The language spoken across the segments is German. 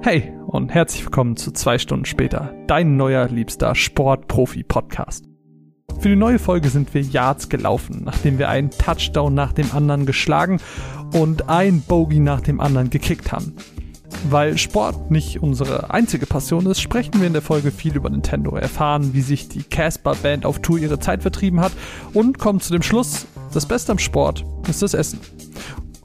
Hey und herzlich willkommen zu zwei Stunden später, dein neuer liebster Sport-Profi-Podcast. Für die neue Folge sind wir Yards gelaufen, nachdem wir einen Touchdown nach dem anderen geschlagen und ein Bogey nach dem anderen gekickt haben. Weil Sport nicht unsere einzige Passion ist, sprechen wir in der Folge viel über Nintendo, erfahren, wie sich die Casper Band auf Tour ihre Zeit vertrieben hat und kommen zu dem Schluss, das Beste am Sport ist das Essen.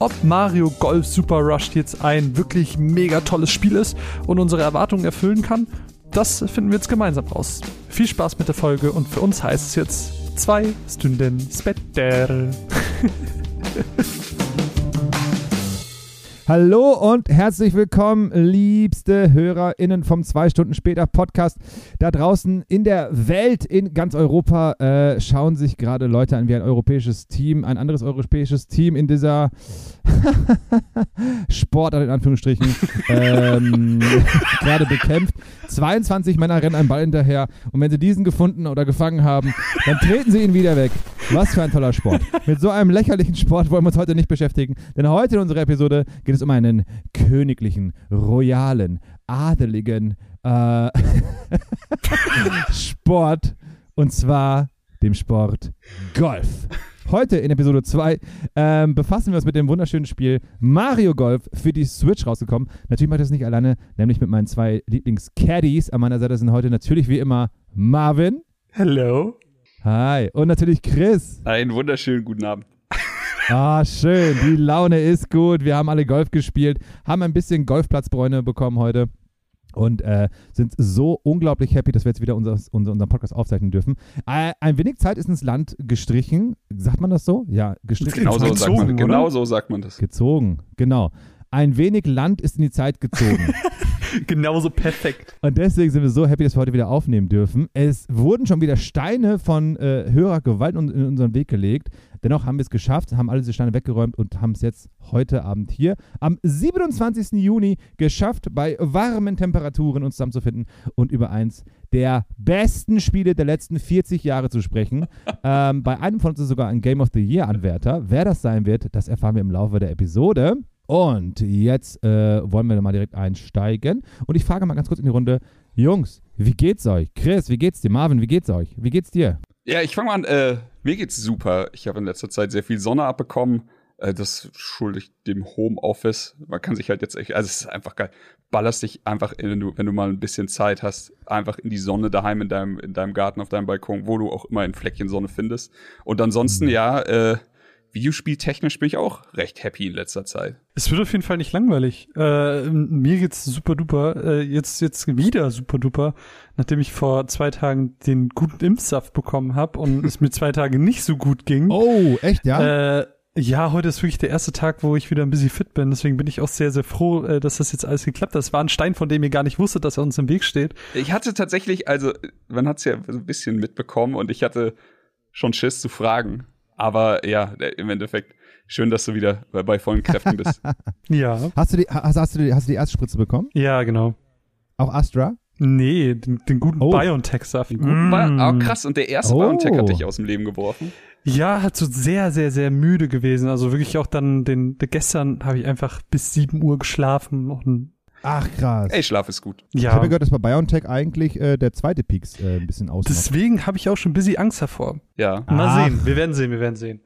Ob Mario Golf Super Rush jetzt ein wirklich mega tolles Spiel ist und unsere Erwartungen erfüllen kann, das finden wir jetzt gemeinsam raus. Viel Spaß mit der Folge und für uns heißt es jetzt zwei Stunden später. Hallo und herzlich willkommen, liebste HörerInnen vom zwei Stunden später Podcast. Da draußen in der Welt, in ganz Europa, äh, schauen sich gerade Leute an, wie ein europäisches Team, ein anderes europäisches Team in dieser Sportart in Anführungsstrichen ähm, gerade bekämpft. 22 Männer rennen einem Ball hinterher und wenn sie diesen gefunden oder gefangen haben, dann treten sie ihn wieder weg. Was für ein toller Sport. Mit so einem lächerlichen Sport wollen wir uns heute nicht beschäftigen, denn heute in unserer Episode geht es um einen königlichen, royalen, adeligen äh, Sport und zwar dem Sport Golf. Heute in Episode 2 ähm, befassen wir uns mit dem wunderschönen Spiel Mario Golf für die Switch rausgekommen. Natürlich mache ich das nicht alleine, nämlich mit meinen zwei Lieblings-Caddies. An meiner Seite sind heute natürlich wie immer Marvin. Hello. Hi. Und natürlich Chris. Einen wunderschönen guten Abend. Ah, schön. Die Laune ist gut. Wir haben alle Golf gespielt, haben ein bisschen Golfplatzbräune bekommen heute und äh, sind so unglaublich happy, dass wir jetzt wieder unser, unser, unseren Podcast aufzeichnen dürfen. Äh, ein wenig Zeit ist ins Land gestrichen. Sagt man das so? Ja, gestrichen. Genau so, Gezogen, sagt man, oder? genau so sagt man das. Gezogen, genau. Ein wenig Land ist in die Zeit gezogen. Genauso perfekt. Und deswegen sind wir so happy, dass wir heute wieder aufnehmen dürfen. Es wurden schon wieder Steine von äh, Hörergewalt in, in unseren Weg gelegt. Dennoch haben wir es geschafft, haben alle diese Steine weggeräumt und haben es jetzt heute Abend hier am 27. Juni geschafft, bei warmen Temperaturen uns zusammenzufinden und über eins der besten Spiele der letzten 40 Jahre zu sprechen. ähm, bei einem von uns ist sogar ein Game of the Year Anwärter. Wer das sein wird, das erfahren wir im Laufe der Episode. Und jetzt äh, wollen wir mal direkt einsteigen. Und ich frage mal ganz kurz in die Runde: Jungs, wie geht's euch? Chris, wie geht's dir? Marvin, wie geht's euch? Wie geht's dir? Ja, ich fange mal an. Äh, mir geht's super. Ich habe in letzter Zeit sehr viel Sonne abbekommen. Äh, das schulde ich dem Homeoffice. Man kann sich halt jetzt echt, also es ist einfach geil. Ballerst dich einfach, in, wenn du, wenn du mal ein bisschen Zeit hast, einfach in die Sonne daheim in deinem, in deinem Garten, auf deinem Balkon, wo du auch immer ein Fleckchen Sonne findest. Und ansonsten, ja, äh, Videospieltechnisch bin ich auch recht happy in letzter Zeit. Es wird auf jeden Fall nicht langweilig. Äh, mir geht's super duper. Äh, jetzt jetzt wieder super duper, nachdem ich vor zwei Tagen den guten Impfsaft bekommen habe und es mir zwei Tage nicht so gut ging. Oh, echt, ja? Äh, ja, heute ist wirklich der erste Tag, wo ich wieder ein bisschen fit bin. Deswegen bin ich auch sehr, sehr froh, äh, dass das jetzt alles geklappt hat. Es war ein Stein, von dem ihr gar nicht wusstet, dass er uns im Weg steht. Ich hatte tatsächlich, also man hat's ja so ein bisschen mitbekommen und ich hatte schon Schiss zu fragen. Aber ja, im Endeffekt schön, dass du wieder bei, bei vollen Kräften bist. Ja. hast, du die, hast, hast, du die, hast du die erste Spritze bekommen? Ja, genau. Auch Astra? Nee, den, den guten Oh. BioNTech-Saft. Guten Mm. Bi- ah, krass, und der erste Oh. BioNTech hat dich aus dem Leben geworfen. Ja, hat so sehr, sehr, sehr müde gewesen. Also wirklich auch dann den, den gestern habe ich einfach bis 7 Uhr geschlafen und Ach, krass. Ey, Schlaf ist gut. Ich ja. habe ja gehört, dass bei BioNTech eigentlich äh, der zweite Peaks äh, ein bisschen ausmacht. Deswegen habe ich auch schon ein bisschen Angst davor. Ja. Mal Ach. sehen, wir werden sehen, wir werden sehen.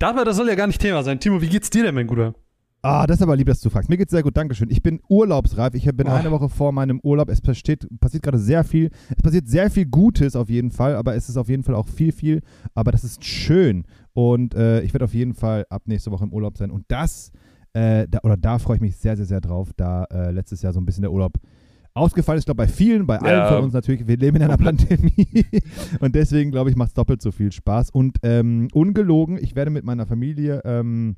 Aber das soll ja gar nicht Thema sein. Timo, wie geht's dir denn, mein Guter? Ah, das ist aber lieb, dass du fragst. Mir geht's sehr gut, Dankeschön. Ich bin urlaubsreif. Ich bin Oh. eine Woche vor meinem Urlaub. Es passiert, passiert gerade sehr viel. Es passiert sehr viel Gutes auf jeden Fall, aber es ist auf jeden Fall auch viel, viel. Aber das ist schön. Und äh, ich werde auf jeden Fall ab nächste Woche im Urlaub sein. Und das, äh, da, oder da freue ich mich sehr, sehr, sehr drauf, da äh, letztes Jahr so ein bisschen der Urlaub ausgefallen ist. Ich glaube, bei vielen, bei allen Ja. von uns natürlich. Wir leben in einer Pandemie. Und deswegen, glaube ich, macht es doppelt so viel Spaß. Und ähm, ungelogen, ich werde mit meiner Familie ähm,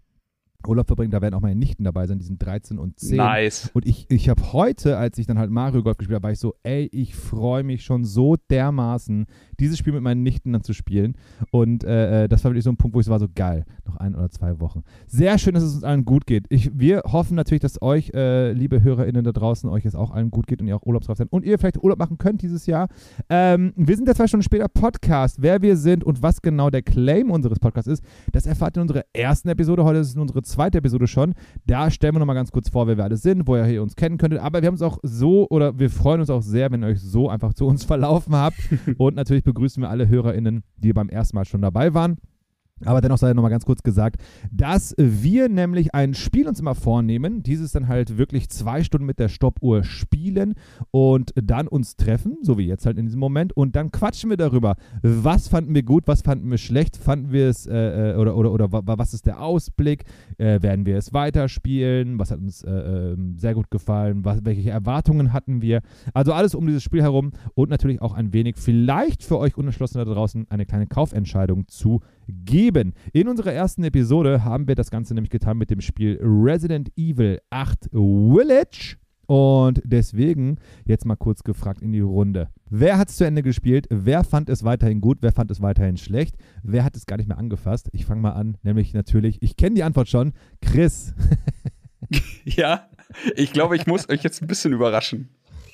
Urlaub verbringen. Da werden auch meine Nichten dabei sein. Die sind 13 und 10. Nice. Und ich, ich habe heute, als ich dann halt Mario Golf gespielt habe, war ich so, ey, ich freue mich schon so dermaßen, dieses Spiel mit meinen Nichten dann zu spielen. Und äh, äh, das war wirklich so ein Punkt, wo ich so war, so geil, noch ein oder zwei Wochen. Sehr schön, dass es uns allen gut geht. Ich, wir hoffen natürlich, dass euch, äh, liebe HörerInnen da draußen, euch es auch allen gut geht und ihr auch urlaubsreif seid und ihr vielleicht Urlaub machen könnt dieses Jahr. Ähm, wir sind ja zwei Stunden später Podcast. Wer wir sind und was genau der Claim unseres Podcasts ist, das erfahrt ihr in unserer ersten Episode. Heute ist es unsere zweite Episode schon. Da stellen wir nochmal ganz kurz vor, wer wir alle sind, woher ihr uns kennen könntet. Aber wir haben es auch so oder wir freuen uns auch sehr, wenn ihr euch so einfach zu uns verlaufen habt. Und natürlich begrüßen wir alle HörerInnen, die beim ersten Mal schon dabei waren. Aber dennoch sei nochmal ganz kurz gesagt, dass wir nämlich ein Spiel uns immer vornehmen, dieses dann halt wirklich zwei Stunden mit der Stoppuhr spielen und dann uns treffen, so wie jetzt halt in diesem Moment, und dann quatschen wir darüber, was fanden wir gut, was fanden wir schlecht, fanden wir es äh, äh oder, oder, oder was ist der Ausblick, äh, werden wir es weiterspielen, was hat uns äh, ähm, sehr gut gefallen, was, welche Erwartungen hatten wir. Also alles um dieses Spiel herum und natürlich auch ein wenig vielleicht für euch Unentschlossene da draußen eine kleine Kaufentscheidung zu geben. In unserer ersten Episode haben wir das Ganze nämlich getan mit dem Spiel Resident Evil 8 Village. Und deswegen jetzt mal kurz gefragt in die Runde. Wer hat es zu Ende gespielt? Wer fand es weiterhin gut? Wer fand es weiterhin schlecht? Wer hat es gar nicht mehr angefasst? Ich fange mal an, nämlich natürlich, ich kenne die Antwort schon, Chris. ja, ich glaube, ich muss euch jetzt ein bisschen überraschen.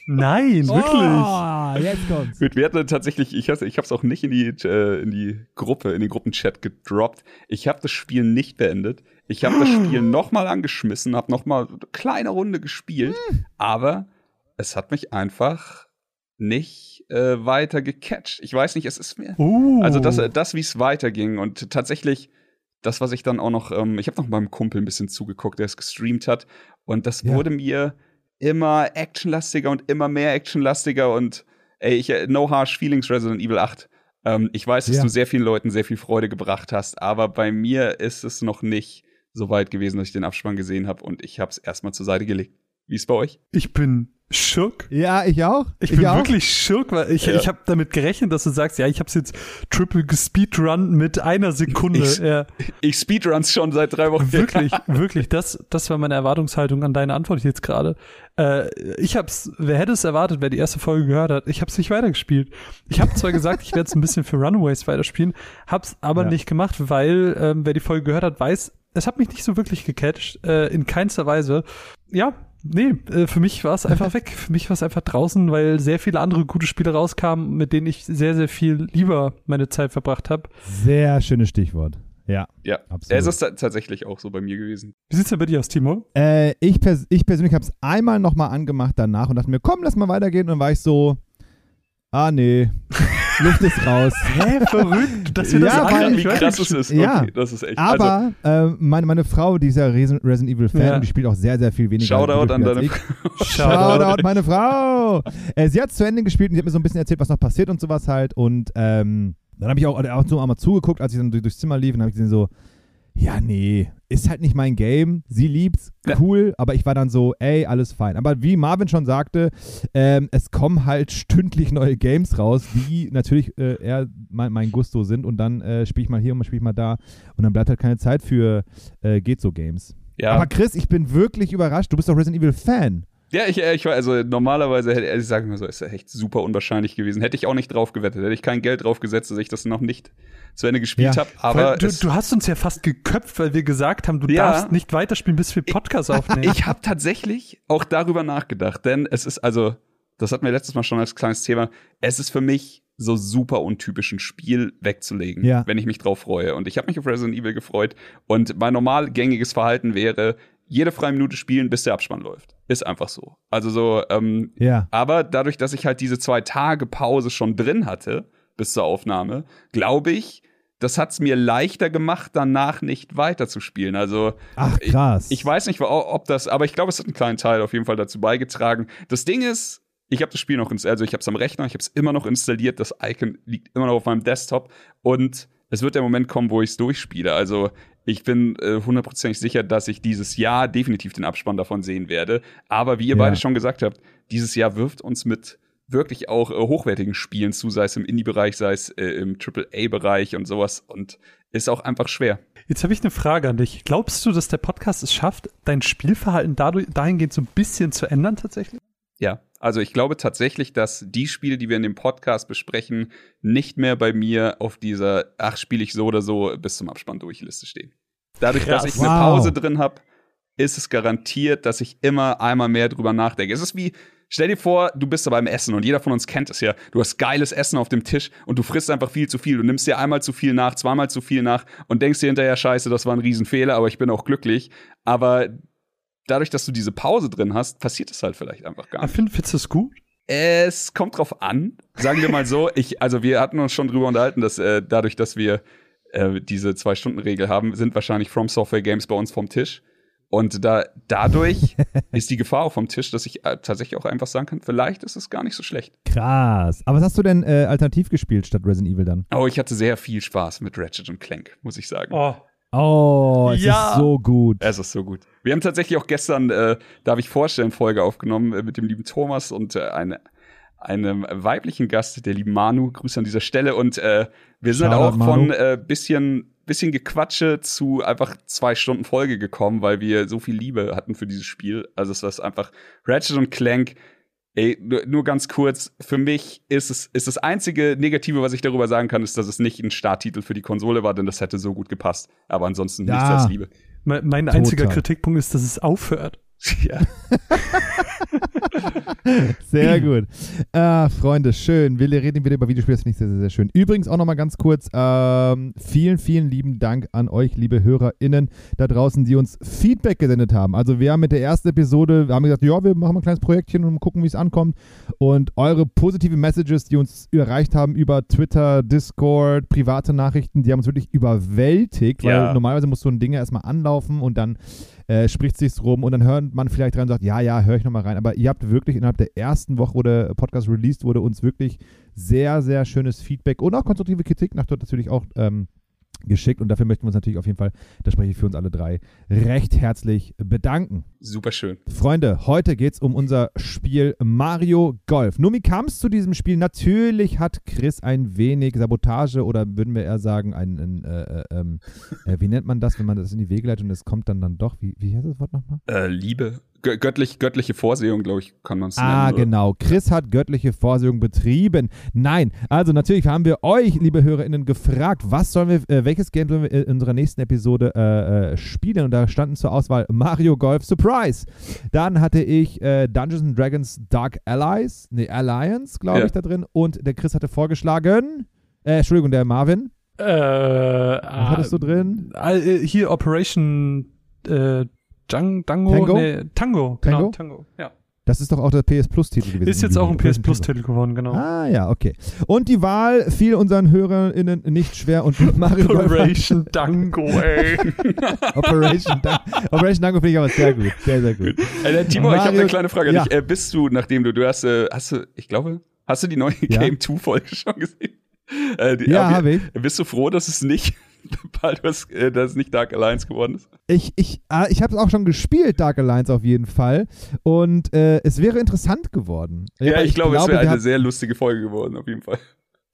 Nein, wirklich. Oh, jetzt kommt's. Wir hatten tatsächlich, ich habe es auch nicht in die, äh, in die Gruppe, in den Gruppenchat gedroppt. Ich habe das Spiel nicht beendet. Ich habe das Spiel nochmal angeschmissen, habe nochmal eine kleine Runde gespielt, hm. aber es hat mich einfach nicht äh, weiter gecatcht. Ich weiß nicht, es ist mir. Uh. Also das, das wie es weiterging und tatsächlich das, was ich dann auch noch, ähm, ich habe noch meinem Kumpel ein bisschen zugeguckt, der es gestreamt hat und das ja. wurde mir immer actionlastiger und immer mehr actionlastiger und ey, ich, äh, no harsh feelings Resident Evil 8. Ähm, ich weiß, dass ja. du sehr vielen Leuten sehr viel Freude gebracht hast, aber bei mir ist es noch nicht so weit gewesen, dass ich den Abspann gesehen habe und ich habe es erstmal zur Seite gelegt. Wie ist bei euch? Ich bin schock. Ja, ich auch. Ich, ich bin auch. wirklich schock, weil ich, ja. ich habe damit gerechnet, dass du sagst, ja, ich habe es jetzt triple gespeedrun mit einer Sekunde. Ich, ja. ich speedruns schon seit drei Wochen. Wirklich, wirklich. Das, das war meine Erwartungshaltung an deine Antwort jetzt gerade. Äh, ich hab's, wer hätte es erwartet, wer die erste Folge gehört hat? Ich hab's nicht weitergespielt. Ich habe zwar gesagt, ich werde es ein bisschen für Runaways weiterspielen, hab's aber ja. nicht gemacht, weil ähm, wer die Folge gehört hat, weiß, es hat mich nicht so wirklich gecatcht, äh, in keinster Weise. Ja, nee, äh, für mich war es einfach weg. Für mich war es einfach draußen, weil sehr viele andere gute Spiele rauskamen, mit denen ich sehr, sehr viel lieber meine Zeit verbracht habe. Sehr schönes Stichwort. Ja, ja. Absolut. Es ist tatsächlich auch so bei mir gewesen. Wie sieht's denn bei dir aus, Timo? Äh, ich, pers ich persönlich habe es einmal nochmal angemacht danach und dachte mir, komm, lass mal weitergehen. Und dann war ich so, ah nee, Luft ist raus. Hä, verrückt, dass wir das ja, weil, wie krass es ist. Ja, okay, das ist echt. Aber also, äh, meine, meine Frau, die ist ja Resident Evil Fan, ja. die spielt auch sehr, sehr viel weniger. Shoutout an deine Frau. Shoutout, meine Frau. Äh, sie hat zu Ende gespielt und sie hat mir so ein bisschen erzählt, was noch passiert und sowas halt. Und ähm, dann habe ich auch, auch so einmal zugeguckt, als ich dann durchs Zimmer lief und habe ich gesehen so, ja, nee, ist halt nicht mein Game. Sie liebt's, cool, ja. aber ich war dann so, ey, alles fein. Aber wie Marvin schon sagte, ähm, es kommen halt stündlich neue Games raus, die natürlich äh, eher mein, mein, Gusto sind und dann äh, spiele ich mal hier und spiele ich mal da und dann bleibt halt keine Zeit für äh, geht so Games. Ja. Aber Chris, ich bin wirklich überrascht. Du bist doch Resident Evil Fan. Ja, ich, ich war, also normalerweise hätte ich sagen wir so, ist ja echt super unwahrscheinlich gewesen. Hätte ich auch nicht drauf gewettet, hätte ich kein Geld drauf gesetzt, dass ich das noch nicht zu Ende gespielt ja. habe. Aber du, du, hast uns ja fast geköpft, weil wir gesagt haben, du ja, darfst nicht weiterspielen, bis wir Podcast ich, aufnehmen. Ich habe tatsächlich auch darüber nachgedacht, denn es ist also, das hatten wir letztes Mal schon als kleines Thema, es ist für mich so super untypisch ein Spiel wegzulegen, ja. wenn ich mich drauf freue. Und ich habe mich auf Resident Evil gefreut und mein normal gängiges Verhalten wäre, jede freie Minute spielen, bis der Abspann läuft. Ist einfach so. Also so, ähm, ja. aber dadurch, dass ich halt diese zwei Tage Pause schon drin hatte, bis zur Aufnahme, glaube ich, das hat's mir leichter gemacht, danach nicht weiterzuspielen. Also Ach, krass. Ich, ich weiß nicht, ob das, aber ich glaube, es hat einen kleinen Teil auf jeden Fall dazu beigetragen. Das Ding ist, ich habe das Spiel noch also ich habe es am Rechner, ich habe es immer noch installiert, das Icon liegt immer noch auf meinem Desktop und es wird der Moment kommen, wo ich es durchspiele. Also ich bin äh, hundertprozentig äh, sicher, dass ich dieses Jahr definitiv den Abspann davon sehen werde. Aber wie ihr ja. beide schon gesagt habt, dieses Jahr wirft uns mit wirklich auch äh, hochwertigen Spielen zu, sei es im Indie-Bereich, sei es äh, im AAA-Bereich und sowas. Und ist auch einfach schwer. Jetzt habe ich eine Frage an dich. Glaubst du, dass der Podcast es schafft, dein Spielverhalten dadurch, dahingehend so ein bisschen zu ändern tatsächlich? Ja, also ich glaube tatsächlich, dass die Spiele, die wir in dem Podcast besprechen, nicht mehr bei mir auf dieser ach spiele ich so oder so bis zum Abspann durch Liste stehen. Dadurch, Krass. dass ich wow. eine Pause drin habe, ist es garantiert, dass ich immer einmal mehr drüber nachdenke. Es ist wie, stell dir vor, du bist da beim Essen und jeder von uns kennt es ja. Du hast geiles Essen auf dem Tisch und du frisst einfach viel zu viel. Du nimmst dir einmal zu viel nach, zweimal zu viel nach und denkst dir hinterher, scheiße, das war ein Riesenfehler, aber ich bin auch glücklich. Aber dadurch, dass du diese Pause drin hast, passiert es halt vielleicht einfach gar nicht. Findest du es gut? Es kommt drauf an, sagen wir mal so. Ich, also wir hatten uns schon drüber unterhalten, dass äh, dadurch, dass wir äh, diese Zwei-Stunden-Regel haben, sind wahrscheinlich From Software Games bei uns vom Tisch. Und da, dadurch ist die Gefahr auch vom Tisch, dass ich äh, tatsächlich auch einfach sagen kann, vielleicht ist es gar nicht so schlecht. Krass. Aber was hast du denn äh, alternativ gespielt statt Resident Evil dann? Oh, ich hatte sehr viel Spaß mit Ratchet und Clank, muss ich sagen. Oh, Oh, es Ja. ist so gut. Es ist so gut. Wir haben tatsächlich auch gestern, äh, darf ich vorstellen, Folge aufgenommen äh, mit dem lieben Thomas und äh, eine, einem weiblichen Gast, der lieben Manu. Grüße an dieser Stelle. Und äh, wir sind Shoutout, auch von Manu. äh, bisschen, bisschen Gequatsche zu einfach zwei Stunden Folge gekommen, weil wir so viel Liebe hatten für dieses Spiel. Also es ist einfach Ratchet und Clank. Ey, nur, nur ganz kurz, für mich ist es ist das einzige Negative, was ich darüber sagen kann, ist, dass es nicht ein Starttitel für die Konsole war, denn das hätte so gut gepasst. Aber ansonsten nichts Ja. als Liebe. mein, mein Total. einziger Kritikpunkt ist, dass es aufhört. Ja. Sehr gut. Ah, Freunde, schön. Wir reden wieder über Videospiele, das finde ich sehr, sehr, sehr schön. Übrigens auch nochmal ganz kurz, ähm, vielen, vielen lieben Dank an euch, liebe HörerInnen da draußen, die uns Feedback gesendet haben. Also wir haben mit der ersten Episode, wir haben gesagt, ja, wir machen mal ein kleines Projektchen und gucken, wie es ankommt. Und eure positive Messages, die uns erreicht haben über Twitter, Discord, private Nachrichten, die haben uns wirklich überwältigt, weil Ja. normalerweise muss so ein Ding erstmal anlaufen und dann äh, spricht sich's rum und dann hört man vielleicht rein und sagt, ja, ja, höre ich nochmal rein. Aber ihr habt wirklich innerhalb der ersten Woche, wo der Podcast released wurde, uns wirklich sehr, sehr schönes Feedback und auch konstruktive Kritik nach dort natürlich auch ähm, geschickt. Und dafür möchten wir uns natürlich auf jeden Fall, da spreche ich für uns alle drei, recht herzlich bedanken. Super schön. Freunde, heute geht es um unser Spiel Mario Golf. Nun, wie kam es zu diesem Spiel? Natürlich hat Chris ein wenig Sabotage oder würden wir eher sagen, ein, ein äh, äh, ähm, äh, wie nennt man das, wenn man das in die Wege leitet und es kommt dann dann doch, wie, wie heißt das Wort nochmal? Äh, Liebe. Gö göttlich, göttliche Vorsehung, glaube ich, kann man es Ah, nennen. oder? genau. Chris hat göttliche Vorsehung betrieben. Nein, also natürlich haben wir euch, liebe HörerInnen, gefragt, was sollen wir, äh, welches Game sollen wir in unserer nächsten Episode äh, äh, spielen? Und da standen zur Auswahl Mario Golf Surprise. Dann hatte ich äh, Dungeons and Dragons Dark Allies, ne, Alliance, glaube Ja. ich, da drin. Und der Chris hatte vorgeschlagen, äh, Entschuldigung, der Marvin. Äh, Was hattest du drin? Äh, hier Operation äh, Jang, Dango? Tango? Nee, Tango. Genau, Tango? Tango. Ja. Das ist doch auch der PS Plus-Titel gewesen. Ist jetzt auch ein PS Operation Plus-Titel geworden, genau. Ah, ja, okay. Und die Wahl fiel unseren HörerInnen nicht schwer und Mario Golf Operation Dango, ey. Operation, Dan Operation Dango finde ich aber sehr gut. Sehr, sehr gut. Äh, Timo, ich habe Mario- eine kleine Frage an Ja. dich. Äh, bist du, nachdem du, du hast, äh, hast du, ich glaube, hast du die neue Ja. Game 2 Folge schon gesehen? Äh, die, Ja, habe ich. Bist du froh, dass es nicht, Baldur's, äh, dass es nicht Dark Alliance geworden ist? Ich, ich, ah, ich habe es auch schon gespielt, Dark Alliance auf jeden Fall. Und äh, es wäre interessant geworden. Ja, Aber ich, glaube, es wäre eine sehr lustige Folge geworden, auf jeden Fall.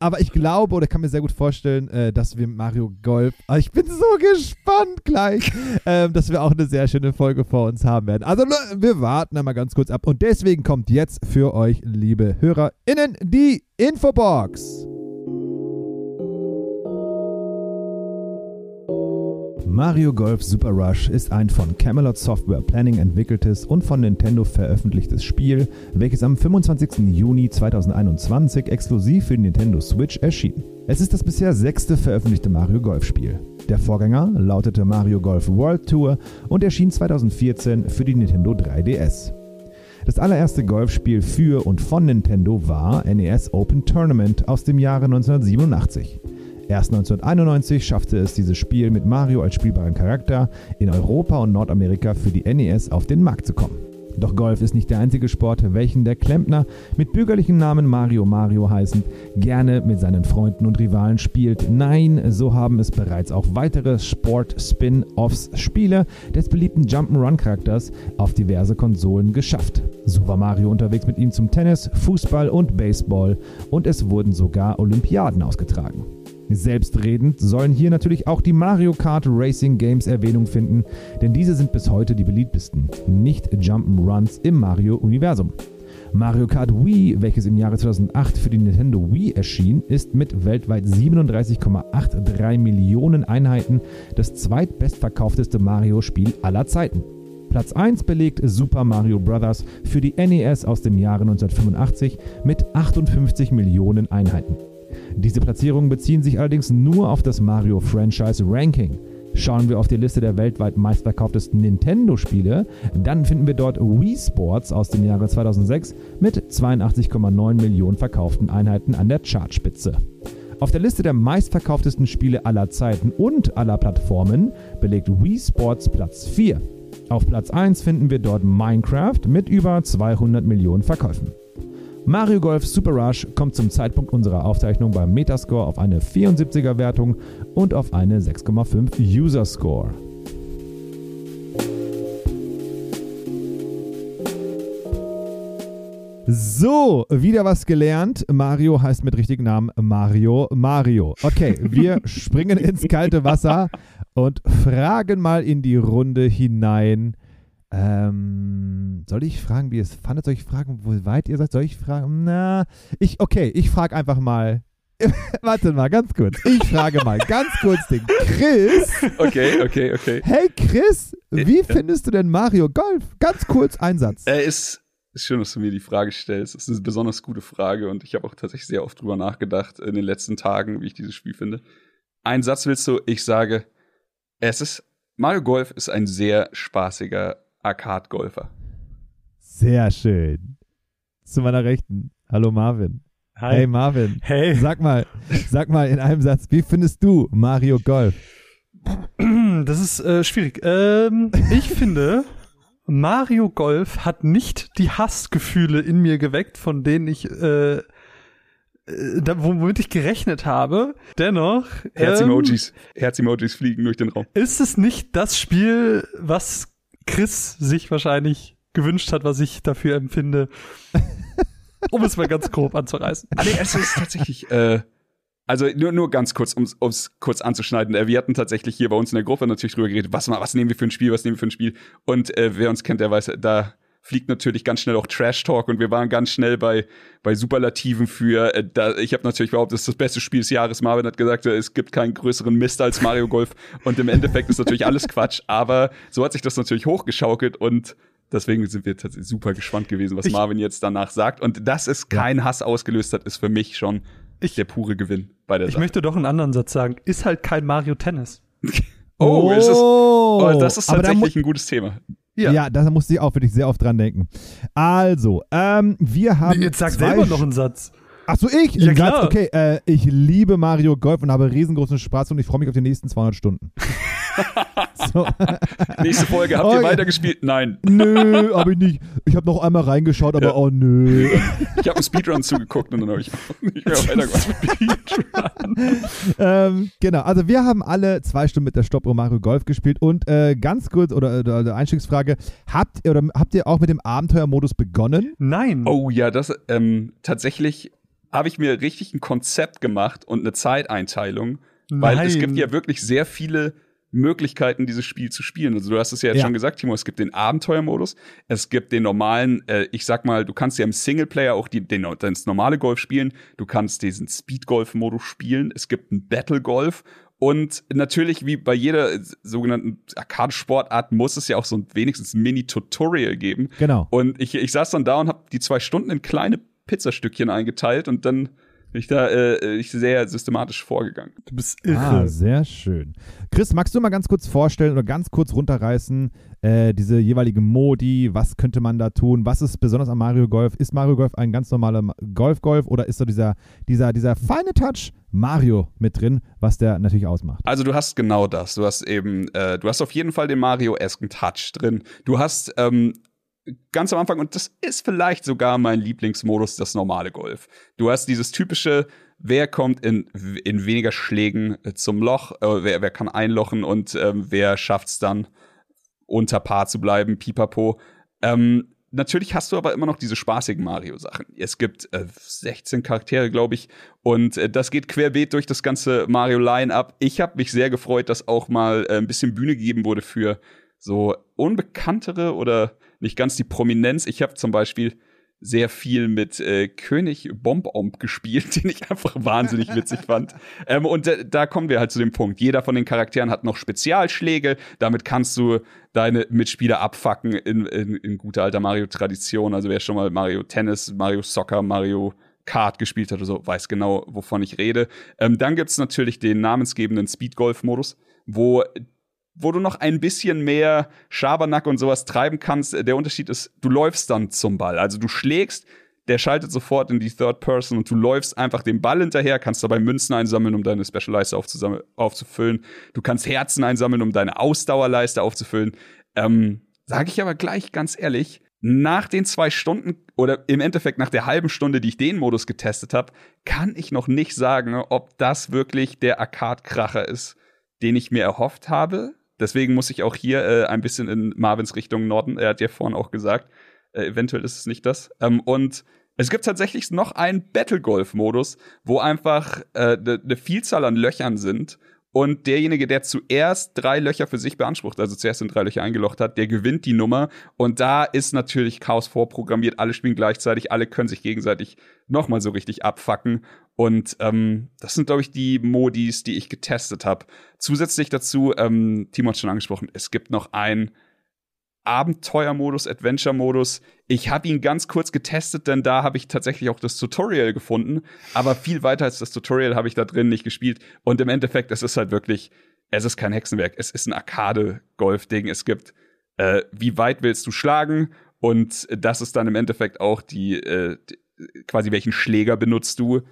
Aber ich glaube oder kann mir sehr gut vorstellen, äh, dass wir Mario Golf. Ah, ich bin so gespannt gleich, ähm, dass wir auch eine sehr schöne Folge vor uns haben werden. Also le- wir warten einmal ganz kurz ab. Und deswegen kommt jetzt für euch, liebe HörerInnen, die Infobox. Mario Golf Super Rush ist ein von Camelot Software Planning entwickeltes und von Nintendo veröffentlichtes Spiel, welches am 25. Juni 2021 exklusiv für die Nintendo Switch erschien. Es ist das bisher sechste veröffentlichte Mario Golf Spiel. Der Vorgänger lautete Mario Golf World Tour und erschien 2014 für die Nintendo 3DS. Das allererste Golfspiel für und von Nintendo war NES Open Tournament aus dem Jahre 1987. Erst 1991 schaffte es dieses Spiel mit Mario als spielbaren Charakter in Europa und Nordamerika für die NES auf den Markt zu kommen. Doch Golf ist nicht der einzige Sport, welchen der Klempner mit bürgerlichen Namen Mario Mario heißend gerne mit seinen Freunden und Rivalen spielt. Nein, so haben es bereits auch weitere Sport-Spin-Offs Spiele des beliebten Jump'n'Run-Charakters auf diverse Konsolen geschafft. So war Mario unterwegs mit ihm zum Tennis, Fußball und Baseball und es wurden sogar Olympiaden ausgetragen. Selbstredend sollen hier natürlich auch die Mario Kart Racing Games Erwähnung finden, denn diese sind bis heute die beliebtesten, nicht Jump'n'Runs im Mario-Universum. Mario Kart Wii, welches im Jahre 2008 für die Nintendo Wii erschien, ist mit weltweit 37,83 Millionen Einheiten das zweitbestverkaufteste Mario-Spiel aller Zeiten. Platz 1 belegt Super Mario Bros. für die NES aus dem Jahre 1985 mit 58 Millionen Einheiten. Diese Platzierungen beziehen sich allerdings nur auf das Mario Franchise Ranking. Schauen wir auf die Liste der weltweit meistverkauftesten Nintendo-Spiele, dann finden wir dort Wii Sports aus dem Jahre 2006 mit 82,9 Millionen verkauften Einheiten an der Chartspitze. Auf der Liste der meistverkauftesten Spiele aller Zeiten und aller Plattformen belegt Wii Sports Platz 4. Auf Platz 1 finden wir dort Minecraft mit über 200 Millionen Verkäufen. Mario Golf Super Rush kommt zum Zeitpunkt unserer Aufzeichnung beim Metascore auf eine 74er Wertung und auf eine 6,5 User Score. So, wieder was gelernt. Mario heißt mit richtigen Namen Mario Mario. Okay, wir springen ins kalte Wasser und fragen mal in die Runde hinein. Ähm, soll ich fragen, wie ihr es fandet? Soll ich fragen, wo weit ihr seid? Soll ich fragen? Na, ich, okay, ich frage einfach mal. Warte mal, ganz kurz. Ich frage mal ganz kurz den Chris. Okay, okay, okay. Hey Chris, wie findest du denn Mario Golf? Ganz kurz, Einsatz. Er ist ist schön, dass du mir die Frage stellst. Das ist eine besonders gute Frage und ich habe auch tatsächlich sehr oft drüber nachgedacht in den letzten Tagen, wie ich dieses Spiel finde. Ein Satz willst du? Ich sage, es ist Mario Golf ist ein sehr spaßiger Arcade-Golfer. Sehr schön. Zu meiner Rechten. Hallo Marvin. Hi. Hey Marvin. Hey. Sag mal, sag mal in einem Satz, wie findest du Mario Golf? Das ist äh, schwierig. Ähm, ich finde, Mario Golf hat nicht die Hassgefühle in mir geweckt, von denen ich äh, äh, da, womit ich gerechnet habe. Dennoch Herz-Emojis. Ähm, Herz-Emojis fliegen durch den Raum. Ist es nicht das Spiel, was Chris sich wahrscheinlich gewünscht hat, was ich dafür empfinde? um es mal ganz grob anzureißen. Ah, nee, es ist tatsächlich, äh, also nur, nur ganz kurz, um es kurz anzuschneiden. Äh, wir hatten tatsächlich hier bei uns in der Gruppe natürlich drüber geredet, was, was nehmen wir für ein Spiel, was nehmen wir für ein Spiel. Und äh, wer uns kennt, der weiß, da fliegt natürlich ganz schnell auch Trash Talk und wir waren ganz schnell bei bei Superlativen für äh, da, ich habe natürlich behauptet, das ist das beste Spiel des Jahres. Marvin hat gesagt, äh, es gibt keinen größeren Mist als Mario Golf und im Endeffekt ist natürlich alles Quatsch, aber so hat sich das natürlich hochgeschaukelt und Deswegen sind wir tatsächlich super gespannt gewesen, was ich, Marvin jetzt danach sagt. Und dass es keinen Hass ausgelöst hat, ist für mich schon ich, der pure Gewinn bei der Ich Sache. möchte doch einen anderen Satz sagen. Ist halt kein Mario Tennis. oh, oh, ist es, oh, das ist tatsächlich ein gutes Thema. Ja. ja, da musste ich auch wirklich sehr oft dran denken. Also, ähm, wir haben. Nee, jetzt sag selber noch einen Satz. Achso, ich? Ja, klar. Satz, okay, äh, ich liebe Mario Golf und habe riesengroßen Spaß und ich freue mich auf die nächsten 200 Stunden. so. Nächste Folge, habt oh, ihr weitergespielt? Nein. Nö, habe ich nicht. Ich habe noch einmal reingeschaut, aber ja. oh nö. Ich habe einen Speedrun zugeguckt und dann habe ich nicht mehr weitergemacht. ähm, genau, also wir haben alle zwei Stunden mit der Stoppuhr Mario Golf gespielt und äh, ganz kurz, oder, oder Einstiegsfrage, habt, oder habt ihr auch mit dem Abenteuermodus begonnen? Nein. Oh ja, das ähm, tatsächlich habe ich mir richtig ein Konzept gemacht und eine Zeiteinteilung, weil Nein. es gibt ja wirklich sehr viele Möglichkeiten, dieses Spiel zu spielen. Also du hast es ja jetzt ja. schon gesagt, Timo, es gibt den Abenteuermodus, es gibt den normalen, äh, ich sag mal, du kannst ja im Singleplayer auch die, den, das normale Golf spielen, du kannst diesen Speed-Golf-Modus spielen, es gibt einen Battle-Golf und natürlich, wie bei jeder sogenannten Arcade-Sportart, muss es ja auch so wenigstens ein Mini-Tutorial geben. Genau. Und ich, ich saß dann da und habe die zwei Stunden in kleine Pizzastückchen eingeteilt und dann bin ich da äh, ich sehr systematisch vorgegangen. Du bist irre. Ah, sehr schön. Chris, magst du mal ganz kurz vorstellen oder ganz kurz runterreißen, äh, diese jeweiligen Modi, was könnte man da tun? Was ist besonders am Mario Golf? Ist Mario Golf ein ganz normaler Golf-Golf oder ist so dieser, dieser, dieser feine Touch Mario mit drin, was der natürlich ausmacht? Also du hast genau das. Du hast eben, äh, du hast auf jeden Fall den Mario-esken Touch drin. Du hast ähm, ganz am Anfang, und das ist vielleicht sogar mein Lieblingsmodus, das normale Golf. Du hast dieses typische, wer kommt in, in weniger Schlägen äh, zum Loch, äh, wer, wer kann einlochen und ähm, wer schafft es dann, unter Paar zu bleiben, pipapo. Ähm, natürlich hast du aber immer noch diese spaßigen Mario-Sachen. Es gibt äh, 16 Charaktere, glaube ich, und äh, das geht querbeet durch das ganze Mario-Line-Up. Ich habe mich sehr gefreut, dass auch mal äh, ein bisschen Bühne gegeben wurde für so unbekanntere oder nicht ganz die Prominenz. Ich habe zum Beispiel sehr viel mit äh, König Bombomb gespielt, den ich einfach wahnsinnig witzig fand. Ähm, und da, da kommen wir halt zu dem Punkt. Jeder von den Charakteren hat noch Spezialschläge. Damit kannst du deine Mitspieler abfacken in, in, in guter alter Mario-Tradition. Also wer schon mal Mario Tennis, Mario Soccer, Mario Kart gespielt hat oder so, weiß genau, wovon ich rede. Ähm, dann gibt's natürlich den namensgebenden Speed-Golf-Modus, wo wo du noch ein bisschen mehr Schabernack und sowas treiben kannst. Der Unterschied ist, du läufst dann zum Ball. Also du schlägst, der schaltet sofort in die Third Person und du läufst einfach dem Ball hinterher, kannst dabei Münzen einsammeln, um deine Special-Leiste aufzufüllen. Du kannst Herzen einsammeln, um deine Ausdauerleiste aufzufüllen. Ähm, Sage ich aber gleich ganz ehrlich, nach den zwei Stunden oder im Endeffekt nach der halben Stunde, die ich den Modus getestet habe, kann ich noch nicht sagen, ob das wirklich der Arcade-Kracher ist, den ich mir erhofft habe. Deswegen muss ich auch hier äh, ein bisschen in Marvins Richtung Norden, er hat ja vorhin auch gesagt, äh, eventuell ist es nicht das. Ähm, und es gibt tatsächlich noch einen Battle Golf Modus, wo einfach eine äh, ne Vielzahl an Löchern sind und derjenige, der zuerst drei Löcher für sich beansprucht, also zuerst in drei Löcher eingelocht hat, der gewinnt die Nummer. Und da ist natürlich Chaos vorprogrammiert. Alle spielen gleichzeitig, alle können sich gegenseitig nochmal so richtig abfacken. Und ähm, das sind, glaube ich, die Modis, die ich getestet habe. Zusätzlich dazu, ähm, Timo hat schon angesprochen, es gibt noch ein Abenteuermodus, Adventure-Modus. Ich habe ihn ganz kurz getestet, denn da habe ich tatsächlich auch das Tutorial gefunden. Aber viel weiter als das Tutorial habe ich da drin nicht gespielt. Und im Endeffekt, es ist halt wirklich, es ist kein Hexenwerk. Es ist ein Arcade-Golf-Ding. Es gibt, äh, wie weit willst du schlagen? Und das ist dann im Endeffekt auch die, äh, die quasi welchen Schläger benutzt du?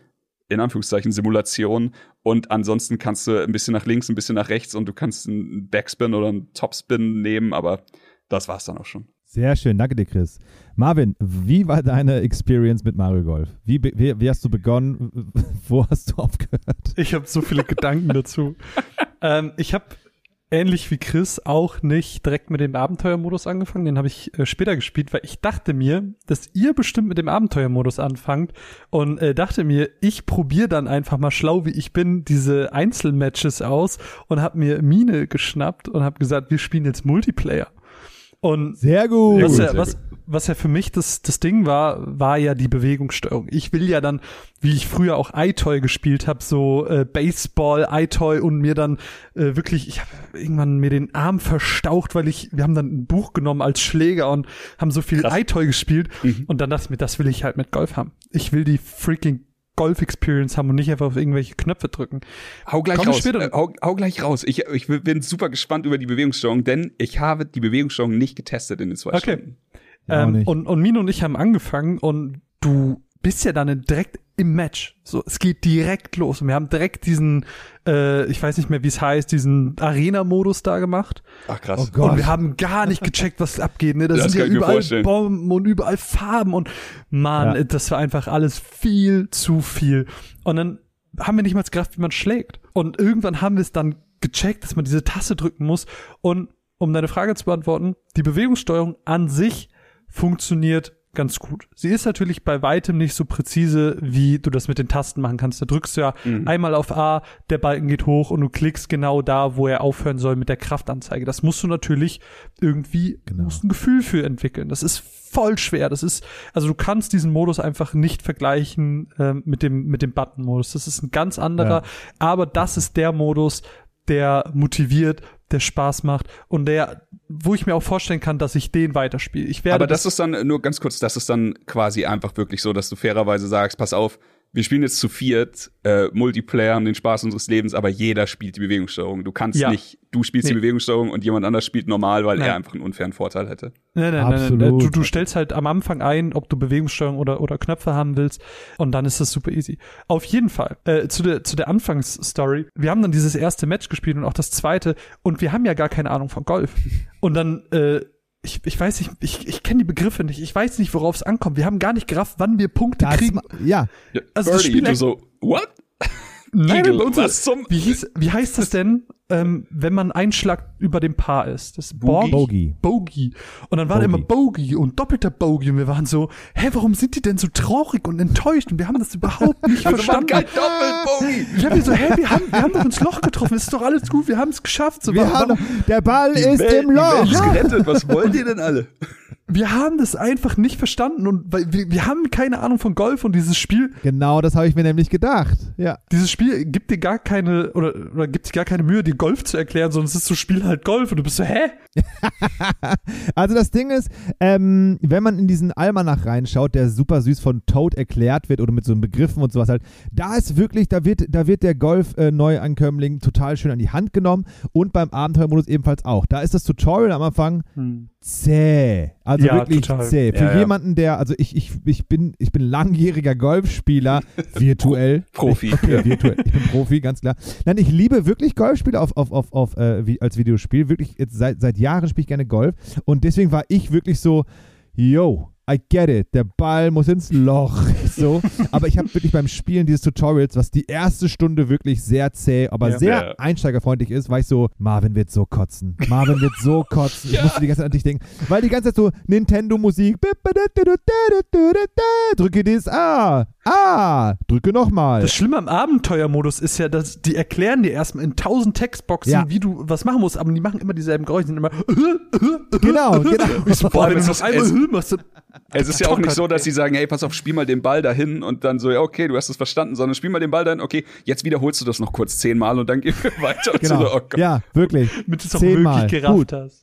in Anführungszeichen Simulation und ansonsten kannst du ein bisschen nach links, ein bisschen nach rechts und du kannst einen Backspin oder einen Topspin nehmen, aber das war's dann auch schon. Sehr schön, danke dir, Chris. Marvin, wie war deine Experience mit Mario Golf? Wie, wie, wie hast du begonnen? Wo hast du aufgehört? Ich habe so viele Gedanken dazu. ähm, ich habe ähnlich wie Chris auch nicht direkt mit dem Abenteuermodus angefangen. Den habe ich äh, später gespielt, weil ich dachte mir, dass ihr bestimmt mit dem Abenteuermodus anfangt und äh, dachte mir, ich probiere dann einfach mal schlau wie ich bin diese Einzelmatches aus und habe mir Mine geschnappt und habe gesagt, wir spielen jetzt Multiplayer. Und sehr gut. Was, ja, was, was ja für mich das, das Ding war, war ja die Bewegungssteuerung. Ich will ja dann, wie ich früher auch iToy gespielt habe, so äh, Baseball, iToy und mir dann äh, wirklich, ich habe irgendwann mir den Arm verstaucht, weil ich, wir haben dann ein Buch genommen als Schläger und haben so viel iToy gespielt mhm. und dann dachte ich mir, das will ich halt mit Golf haben. Ich will die freaking Golf-Experience haben und nicht einfach auf irgendwelche Knöpfe drücken. Hau gleich Komm raus. Äh, hau, hau, gleich raus. Ich, ich bin super gespannt über die Bewegungssteuerung, denn ich habe die Bewegungssteuerung nicht getestet in den zwei okay. Stunden. Ähm, und, und Mino und ich haben angefangen und du bist ja dann direkt im Match. So, es geht direkt los. Und wir haben direkt diesen, äh, ich weiß nicht mehr, wie es heißt, diesen Arena-Modus da gemacht. Ach krass. Oh Gott. Und wir haben gar nicht gecheckt, was abgeht. Ne? Das, das sind ja überall Bomben und überall Farben und man, ja. das war einfach alles viel zu viel. Und dann haben wir nicht mal gerafft, wie man schlägt. Und irgendwann haben wir es dann gecheckt, dass man diese Taste drücken muss. Und um deine Frage zu beantworten, die Bewegungssteuerung an sich funktioniert ganz gut. Sie ist natürlich bei weitem nicht so präzise, wie du das mit den Tasten machen kannst. Da drückst du ja mhm. einmal auf A, der Balken geht hoch und du klickst genau da, wo er aufhören soll mit der Kraftanzeige. Das musst du natürlich irgendwie, genau. musst ein Gefühl für entwickeln. Das ist voll schwer. Das ist, also du kannst diesen Modus einfach nicht vergleichen äh, mit dem, mit dem Button-Modus. Das ist ein ganz anderer, ja. aber das ist der Modus, der motiviert, der Spaß macht und der, wo ich mir auch vorstellen kann, dass ich den weiterspiele. Ich werde Aber das, das ist dann nur ganz kurz, das ist dann quasi einfach wirklich so, dass du fairerweise sagst, pass auf, wir spielen jetzt zu viert äh, Multiplayer und den Spaß unseres Lebens, aber jeder spielt die Bewegungssteuerung. Du kannst ja. nicht, du spielst nee. die Bewegungssteuerung und jemand anders spielt normal, weil nein. er einfach einen unfairen Vorteil hätte. Nein, nein, Absolut. nein, nein. Du, du stellst halt am Anfang ein, ob du Bewegungssteuerung oder, oder Knöpfe haben willst und dann ist das super easy. Auf jeden Fall, äh, zu der, zu der Anfangsstory. Wir haben dann dieses erste Match gespielt und auch das zweite und wir haben ja gar keine Ahnung von Golf. Und dann, äh, ich, ich weiß nicht, ich, ich kenne die Begriffe nicht. Ich weiß nicht, worauf es ankommt. Wir haben gar nicht gerafft, wann wir Punkte das kriegen. Ja. Also Birdie, das Spiel du so, what? Nein, Eagle, was zum wie, hieß, wie heißt das denn, ähm, wenn man einen Schlag über dem Paar ist? Das ist Bogey. Bogey. Und dann war immer Bogey und doppelter Bogey und wir waren so, hä, warum sind die denn so traurig und enttäuscht? Und wir haben das überhaupt nicht also verstanden. Kein Doppelbogey. Ich hab mir so, hä, wir haben, wir haben doch ins Loch getroffen, es ist doch alles gut, wir haben es geschafft. So, wir haben, der Ball ist Welt, im Loch. Die Welt ist gerettet, was wollt ihr denn alle? Wir haben das einfach nicht verstanden und weil wir, wir haben keine Ahnung von Golf und dieses Spiel, Genau, das habe ich mir nämlich gedacht. Ja. dieses Spiel gibt dir gar keine oder, oder gibt sich gar keine Mühe, dir Golf zu erklären, sondern es ist so Spiel halt Golf und du bist so, hä? Also das Ding ist, ähm, wenn man in diesen Almanach reinschaut, der super süß von Toad erklärt wird oder mit so Begriffen und sowas halt, da ist wirklich, da wird, da wird der Golf-Neuankömmling total schön an die Hand genommen und beim Abenteuermodus ebenfalls auch. Da ist das Tutorial am Anfang zäh. Also Ja, wirklich total. zäh. Für Ja, jemanden, der, also ich, ich, ich bin, ich bin langjähriger Golfspieler, virtuell. Profi. Ich, okay, virtuell. Ich bin Profi, ganz klar. Nein, ich liebe wirklich Golfspiele auf, auf, auf, auf, äh, wie, als Videospiel. Wirklich, jetzt seit, seit Jahren spiele ich gerne Golf. Und deswegen war ich wirklich so, yo, I get it. Der Ball muss ins Loch. So. Aber ich habe wirklich beim Spielen dieses Tutorials, was die erste Stunde wirklich sehr zäh, aber Ja. sehr Ja. einsteigerfreundlich ist, war ich so, Marvin wird so kotzen. Marvin wird so kotzen. Ich musste die ganze Zeit an dich denken. Weil die ganze Zeit so Nintendo-Musik. Drücke das A. A. Drücke nochmal. Das Schlimme am Abenteuermodus ist ja, dass die erklären dir erstmal in tausend Textboxen, Ja. wie du was machen musst, aber die machen immer dieselben Geräusche, die sind immer Genau, genau. Ich so, boah, wenn du noch es- einmal machst, Es ist ja auch nicht so, dass sie sagen, hey, pass auf, spiel mal den Ball dahin und dann so, ja, okay, du hast es verstanden, sondern spiel mal den Ball dahin, okay, jetzt wiederholst du das noch kurz zehnmal und dann gehen wir weiter. Und Genau. so, oh Gott. ja, wirklich. damit du es auch Zehnmal. wirklich gerafft Gut. hast.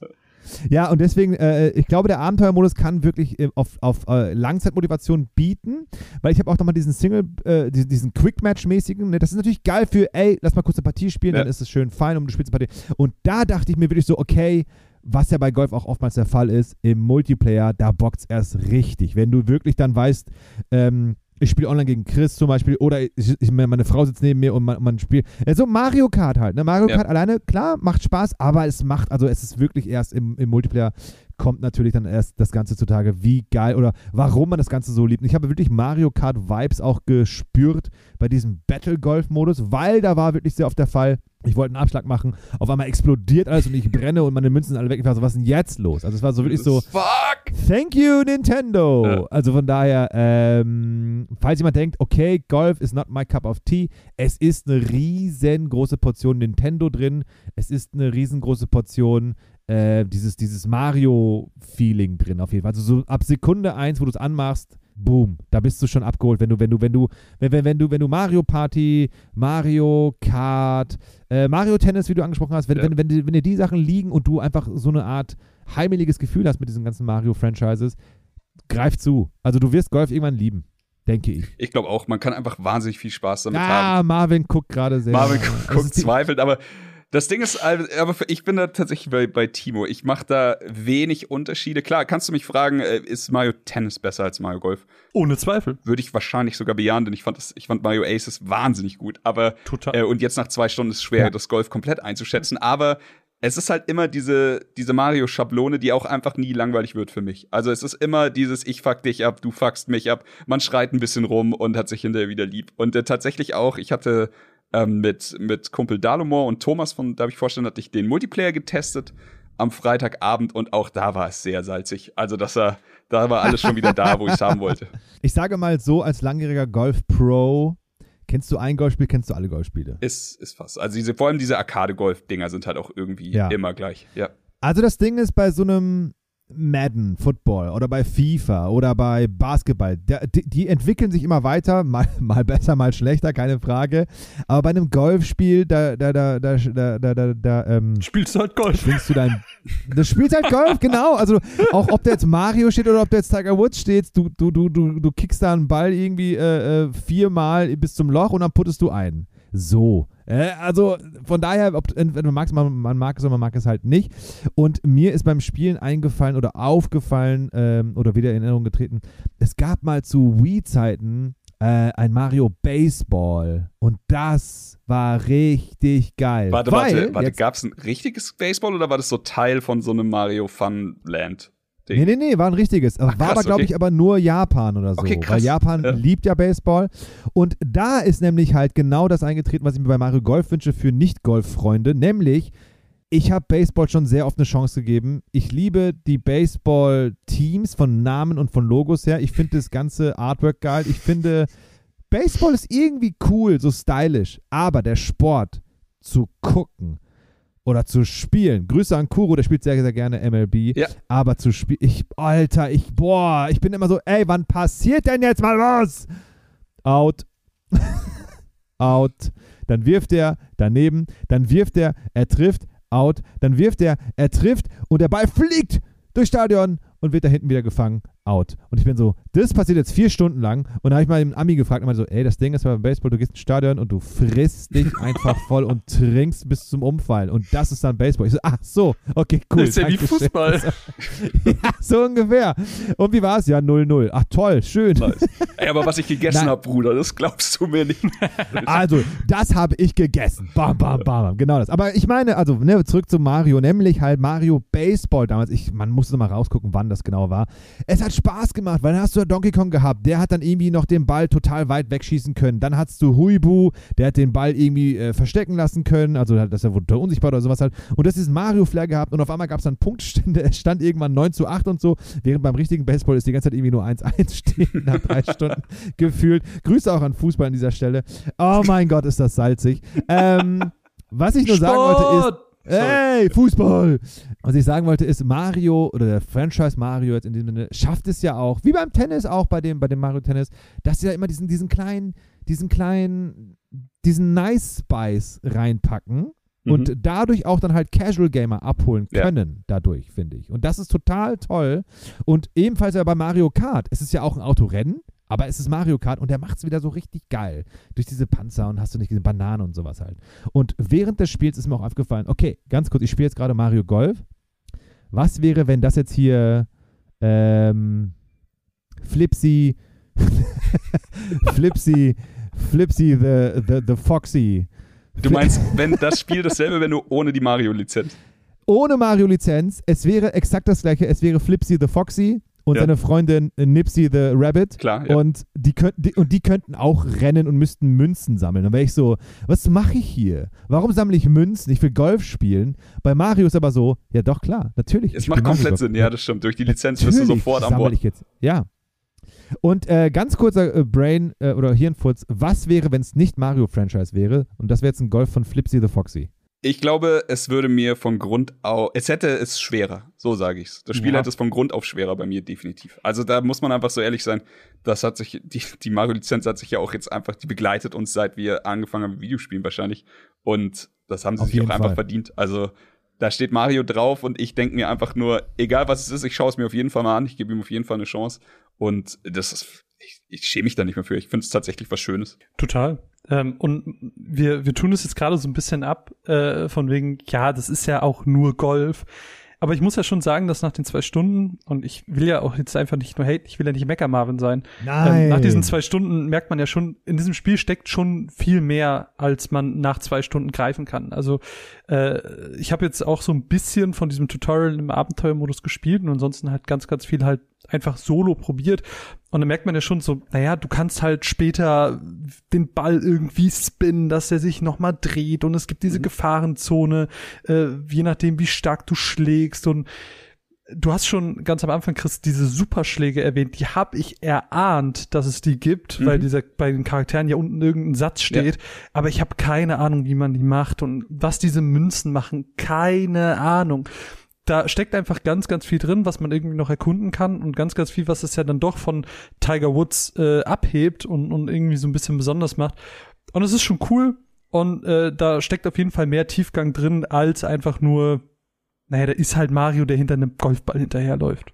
Ja, und deswegen, äh, ich glaube, der Abenteuermodus kann wirklich äh, auf, auf äh, Langzeitmotivation bieten, weil ich habe auch nochmal diesen Single, äh, diesen, diesen Quick-Match-mäßigen, ne, das ist natürlich geil für, ey, lass mal kurz eine Partie spielen, Ja. dann ist es schön fein und du spielst eine Partie. Und da dachte ich mir wirklich so, okay, was ja bei Golf auch oftmals der Fall ist, im Multiplayer, da bockt's erst richtig. Wenn du wirklich dann weißt, ähm, ich spiele online gegen Chris zum Beispiel oder ich, ich, meine Frau sitzt neben mir und man, man spielt. Ja, so Mario Kart halt. Ne? Mario Ja. Kart alleine, klar, macht Spaß, aber es macht, also es ist wirklich erst im, im Multiplayer kommt natürlich dann erst das Ganze zutage, wie geil oder warum man das Ganze so liebt. Und ich habe wirklich Mario Kart Vibes auch gespürt bei diesem Battle Golf Modus, weil da war wirklich sehr oft der Fall, ich wollte einen Abschlag machen, auf einmal explodiert alles und ich brenne und meine Münzen sind alle weg. Ich war so, was ist denn jetzt los? Also es war so wirklich so, Fuck! Thank you, Nintendo. Ja. Also von daher, ähm, falls jemand denkt, okay, Golf is not my cup of tea, es ist eine riesengroße Portion Nintendo drin. Es ist eine riesengroße Portion äh, dieses, dieses Mario-Feeling drin auf jeden Fall. Also so ab Sekunde eins, wo du es anmachst, boom, da bist du schon abgeholt. Wenn du, wenn du, wenn du, wenn, wenn, wenn du, wenn du Mario Party, Mario Kart, äh, Mario Tennis, wie du angesprochen hast, wenn, Ja. wenn, wenn, dir- wenn dir die Sachen liegen und du einfach so eine Art heimeliges Gefühl hast mit diesen ganzen Mario-Franchises, greif zu. Also du wirst Golf irgendwann lieben, denke ich. Ich glaube auch, man kann einfach wahnsinnig viel Spaß damit haben. Ah, Marvin guckt gerade sehr. Marvin guckt die- zweifelt, aber das Ding ist, also, aber ich bin da tatsächlich bei, bei Timo. Ich mache da wenig Unterschiede. Klar, kannst du mich fragen, äh, ist Mario Tennis besser als Mario Golf? Ohne Zweifel. Würde ich wahrscheinlich sogar bejahen, denn ich fand, das, ich fand Mario Aces wahnsinnig gut. Aber Total. äh, und jetzt nach zwei Stunden ist es schwer, Ja. das Golf komplett einzuschätzen. Aber es ist halt immer diese, diese Mario-Schablone, die auch einfach nie langweilig wird für mich. Also es ist immer dieses, ich fuck dich ab, du fuckst mich ab. Man schreit ein bisschen rum und hat sich hinterher wieder lieb. Und äh, tatsächlich auch, ich hatte ähm, mit, mit Kumpel Dalomor und Thomas von Darf ich vorstellen, hatte ich den Multiplayer getestet am Freitagabend und auch da war es sehr salzig. Also das war, da war alles schon wieder da, wo ich es haben wollte. Ich sage mal so, als langjähriger Golf-Pro, kennst du ein Golfspiel, kennst du alle Golfspiele. Ist, ist fast. Also diese, vor allem diese Arcade-Golf-Dinger sind halt auch irgendwie Ja. immer gleich. Ja. Also das Ding ist bei so einem Madden Football oder bei FIFA oder bei Basketball. Die, die entwickeln sich immer weiter, mal, mal, besser, mal schlechter, keine Frage. Aber bei einem Golfspiel, da, da, da, da, da, da, da ähm, spielst du halt Golf. Du dein, das spielst halt Golf, genau. Also auch ob da jetzt Mario steht oder ob da jetzt Tiger Woods steht, du, du, du, du, du kickst da einen Ball irgendwie äh, äh viermal bis zum Loch und dann puttest du einen. So. Äh, also von daher, ob, man, mag's, man, man mag es oder man mag es halt nicht. Und mir ist beim Spielen eingefallen oder aufgefallen ähm, oder wieder in Erinnerung getreten, es gab mal zu Wii-Zeiten äh, ein Mario Baseball und das war richtig geil. Warte, Weil warte, warte. Gab es ein richtiges Baseball oder war das so Teil von so einem Mario Fun Land? Nee, nee, nee, war ein richtiges. war krass, aber, glaube okay. ich, aber nur Japan oder so. Okay, krass. Weil Japan Ja. liebt ja Baseball. Und da ist nämlich halt genau das eingetreten, was ich mir bei Mario Golf wünsche für Nicht-Golf-Freunde. Nämlich, ich habe Baseball schon sehr oft eine Chance gegeben. Ich liebe die Baseball-Teams von Namen und von Logos her. Ich finde das ganze Artwork geil. Ich finde, Baseball ist irgendwie cool, so stylisch. Aber der Sport zu gucken oder zu spielen. Grüße an Kuro, der spielt sehr, sehr gerne MLB. Ja. Aber zu spielen, ich, Alter, ich, boah, ich bin immer so, ey, wann passiert denn jetzt mal was? Out. Out. Dann wirft er daneben, dann wirft er, er trifft, out. Dann wirft er, er trifft und der Ball fliegt durchs Stadion und wird da hinten wieder gefangen, out. Und ich bin so, das passiert jetzt vier Stunden lang. Und da habe ich mal den Ami gefragt, und so, ey, das Ding ist beim Baseball, du gehst ins Stadion und du frisst dich einfach voll und trinkst bis zum Umfallen. Und das ist dann Baseball. Ich so, ach so, okay, cool. Das ist ja wie. Fußball. ja, so ungefähr. Und wie war es? Ja, 0-0. Ach toll, schön. Nice. Ey, aber was ich gegessen habe, Bruder, das glaubst du mir nicht. Also, das habe ich gegessen. Bam, bam, bam. Genau das. Aber ich meine, also, ne, zurück zu Mario, nämlich halt Mario Baseball damals. Ich, man musste mal rausgucken, wann das genau war. Es hat Spaß gemacht, weil dann hast du Donkey Kong gehabt. Der hat dann irgendwie noch den Ball total weit wegschießen können. Dann hattest du Huibu, der hat den Ball irgendwie äh, verstecken lassen können. Also, dass er wurde unsichtbar oder sowas halt. Und das ist Mario-Flair gehabt. Und auf einmal gab es dann Punktstände. Es stand irgendwann 9 zu 8 und so. Während beim richtigen Baseball ist die ganze Zeit irgendwie nur 1-1 stehen nach drei Stunden gefühlt. Grüße auch an Fußball an dieser Stelle. Oh mein Gott, ist das salzig. Ähm, was ich nur sagen wollte ist, Hey, Fußball! Was ich sagen wollte ist, Mario oder der Franchise Mario jetzt in diesem Sinne schafft es ja auch, wie beim Tennis auch bei dem, bei dem Mario Tennis, dass sie da immer diesen, diesen kleinen, diesen kleinen, diesen Nice Spice reinpacken und dadurch auch dann halt Casual Gamer abholen Ja. können, dadurch, finde ich. Und das ist total toll. Und ebenfalls ja bei Mario Kart. Es ist ja auch ein Autorennen, aber es ist Mario Kart und der macht es wieder so richtig geil. Durch diese Panzer und hast du nicht diese Bananen und sowas halt. Und während des Spiels ist mir auch aufgefallen, okay, ganz kurz, ich spiele jetzt gerade Mario Golf. Was wäre, wenn das jetzt hier ähm, Flipsy, Flipsy, Flipsy the, the, the Foxy. Du meinst, wenn das Spiel dasselbe, wenn du ohne die Mario-Lizenz. Ohne Mario-Lizenz, es wäre exakt das gleiche, es wäre Flipsy the Foxy und Ja. seine Freundin äh, Nipsy the Rabbit. Klar, ja. Und die, könnten, die, und die könnten auch rennen und müssten Münzen sammeln. Dann wäre ich so, was mache ich hier? Warum sammle ich Münzen? Ich will Golf spielen. Bei Mario ist aber so, ja doch, klar, natürlich. Es macht komplett Golf. Sinn, ja, das stimmt. Durch die Lizenz bist du Natürlich sofort sammel Bord. Ich jetzt. Ja. Und äh, ganz kurzer äh, Brain- äh, oder Hirnfurz. Was wäre, wenn es nicht Mario-Franchise wäre? Und das wäre jetzt ein Golf von Flipsy the Foxy. Ich glaube, es würde mir von Grund auf, es hätte es schwerer, so sage ich's. Das Spiel Ja. hätte es von Grund auf schwerer bei mir definitiv. Also da muss man einfach so ehrlich sein, das hat sich, die, die Mario-Lizenz hat sich ja auch jetzt einfach, die begleitet uns, seit wir angefangen haben mit Videospielen wahrscheinlich. Und das haben sie Auf sich auch jeden einfach Fall. verdient. Also da steht Mario drauf und ich denke mir einfach nur, egal was es ist, ich schaue es mir auf jeden Fall mal an, ich gebe ihm auf jeden Fall eine Chance. Und das ist, ich, ich schäme mich da nicht mehr für. Ich finde es tatsächlich was Schönes. Total. Ähm, und wir, wir tun es jetzt gerade so ein bisschen ab, äh, von wegen, ja, das ist ja auch nur Golf. Aber ich muss ja schon sagen, dass nach den zwei Stunden, und ich will ja auch jetzt einfach nicht nur haten, ich will ja nicht Mecker Marvin sein. Ähm, nach diesen zwei Stunden merkt man ja schon, in diesem Spiel steckt schon viel mehr, als man nach zwei Stunden greifen kann. Also äh, ich habe jetzt auch so ein bisschen von diesem Tutorial im Abenteuermodus gespielt und ansonsten halt ganz, ganz viel halt einfach solo probiert. Und dann merkt man ja schon so, naja, du kannst halt später den Ball irgendwie spinnen, dass er sich nochmal dreht und es gibt diese Gefahrenzone, äh, je nachdem, wie stark du schlägst und du hast schon ganz am Anfang, Chris, diese Superschläge erwähnt, die habe ich erahnt, dass es die gibt, Mhm. weil dieser bei den Charakteren ja unten irgendein Satz steht, aber ich habe keine Ahnung, wie man die macht und was diese Münzen machen, keine Ahnung. Da steckt einfach ganz, ganz viel drin, was man irgendwie noch erkunden kann und ganz, ganz viel, was es ja dann doch von Tiger Woods äh, abhebt und, und irgendwie so ein bisschen besonders macht. Und es ist schon cool und äh, da steckt auf jeden Fall mehr Tiefgang drin, als einfach nur, naja, da ist halt Mario, der hinter einem Golfball hinterherläuft.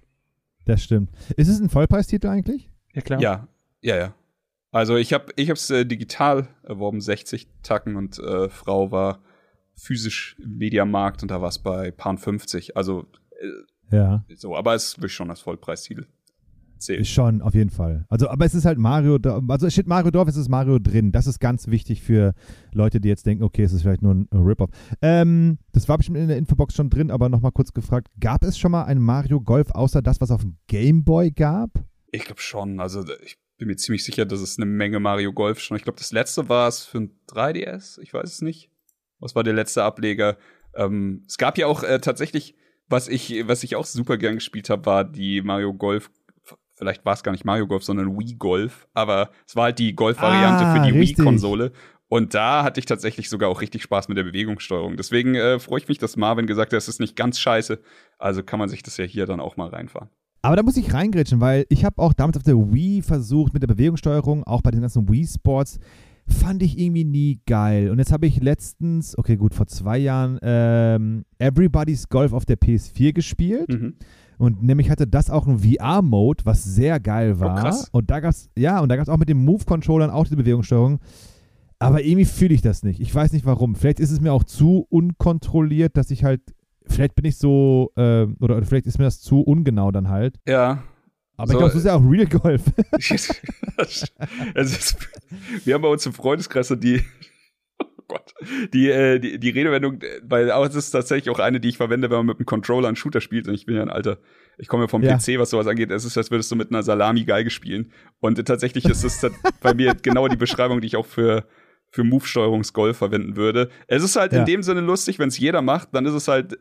Das stimmt. Ist es ein Vollpreistitel eigentlich? Ja, klar. Ja, ja, ja. Also ich habe ich hab's äh, digital erworben, 60 Tacken und äh, Frau war physisch im Mediamarkt und da war es bei Pound 50. Also äh, Ja. so, aber es will schon das Vollpreistitel zählen. Schon, auf jeden Fall. Also, aber es ist halt Mario, also es steht Mario drauf, es ist Mario drin. Das ist ganz wichtig für Leute, die jetzt denken, okay, es ist vielleicht nur ein Rip-Off. Ähm, das war bestimmt in der Infobox schon drin, aber nochmal kurz gefragt, gab es schon mal ein Mario Golf außer das, was auf dem Game Boy gab? Ich glaube schon. Also ich bin mir ziemlich sicher, dass es eine Menge Mario Golf schon. Ich glaube, das letzte war es für ein 3DS. Ich weiß es nicht. Was war der letzte Ableger? Ähm, es gab ja auch äh, tatsächlich, was ich, was ich auch super gern gespielt habe, war die Mario Golf. Vielleicht war es gar nicht Mario Golf, sondern Wii Golf. Aber es war halt die Golf-Variante Ah, für die. Wii-Konsole. Und da hatte ich tatsächlich sogar auch richtig Spaß mit der Bewegungssteuerung. Deswegen äh, freue ich mich, dass Marvin gesagt hat, es ist nicht ganz scheiße. Also kann man sich das ja hier dann auch mal reinfahren. Aber da muss ich reingrätschen, weil ich habe auch damals auf der Wii versucht mit der Bewegungssteuerung, auch bei den ganzen Wii Sports, fand ich irgendwie nie geil. Und jetzt habe ich letztens, okay, gut, vor zwei Jahren, ähm, Everybody's Golf auf der PS4 gespielt. Mhm. Und nämlich hatte das auch einen VR-Mode, was sehr geil war. Oh, krass. Und da gab's, ja, und da gab es auch mit den Move-Controllern auch diese Bewegungssteuerung. Aber irgendwie fühle ich das nicht. Ich weiß nicht warum. Vielleicht ist es mir auch zu unkontrolliert, dass ich halt, vielleicht bin ich so, äh, oder vielleicht ist mir das zu ungenau dann halt. Ja. Aber So, ich glaube, das ist ja auch Real Golf. ist, wir haben bei uns im Freundeskreis so die, oh Gott, die, äh, die, die Redewendung, weil auch es ist tatsächlich auch eine, die ich verwende, wenn man mit einem Controller einen Shooter spielt. Und ich bin ja ein alter, ich komme ja vom Ja. PC, was sowas angeht. Es ist, als würdest du mit einer Salami-Geige spielen. Und äh, tatsächlich ist es bei mir genau die Beschreibung, die ich auch für für Move-Steuerungsgolf verwenden würde. Es ist halt Ja. in dem Sinne lustig, wenn es jeder macht, dann ist es halt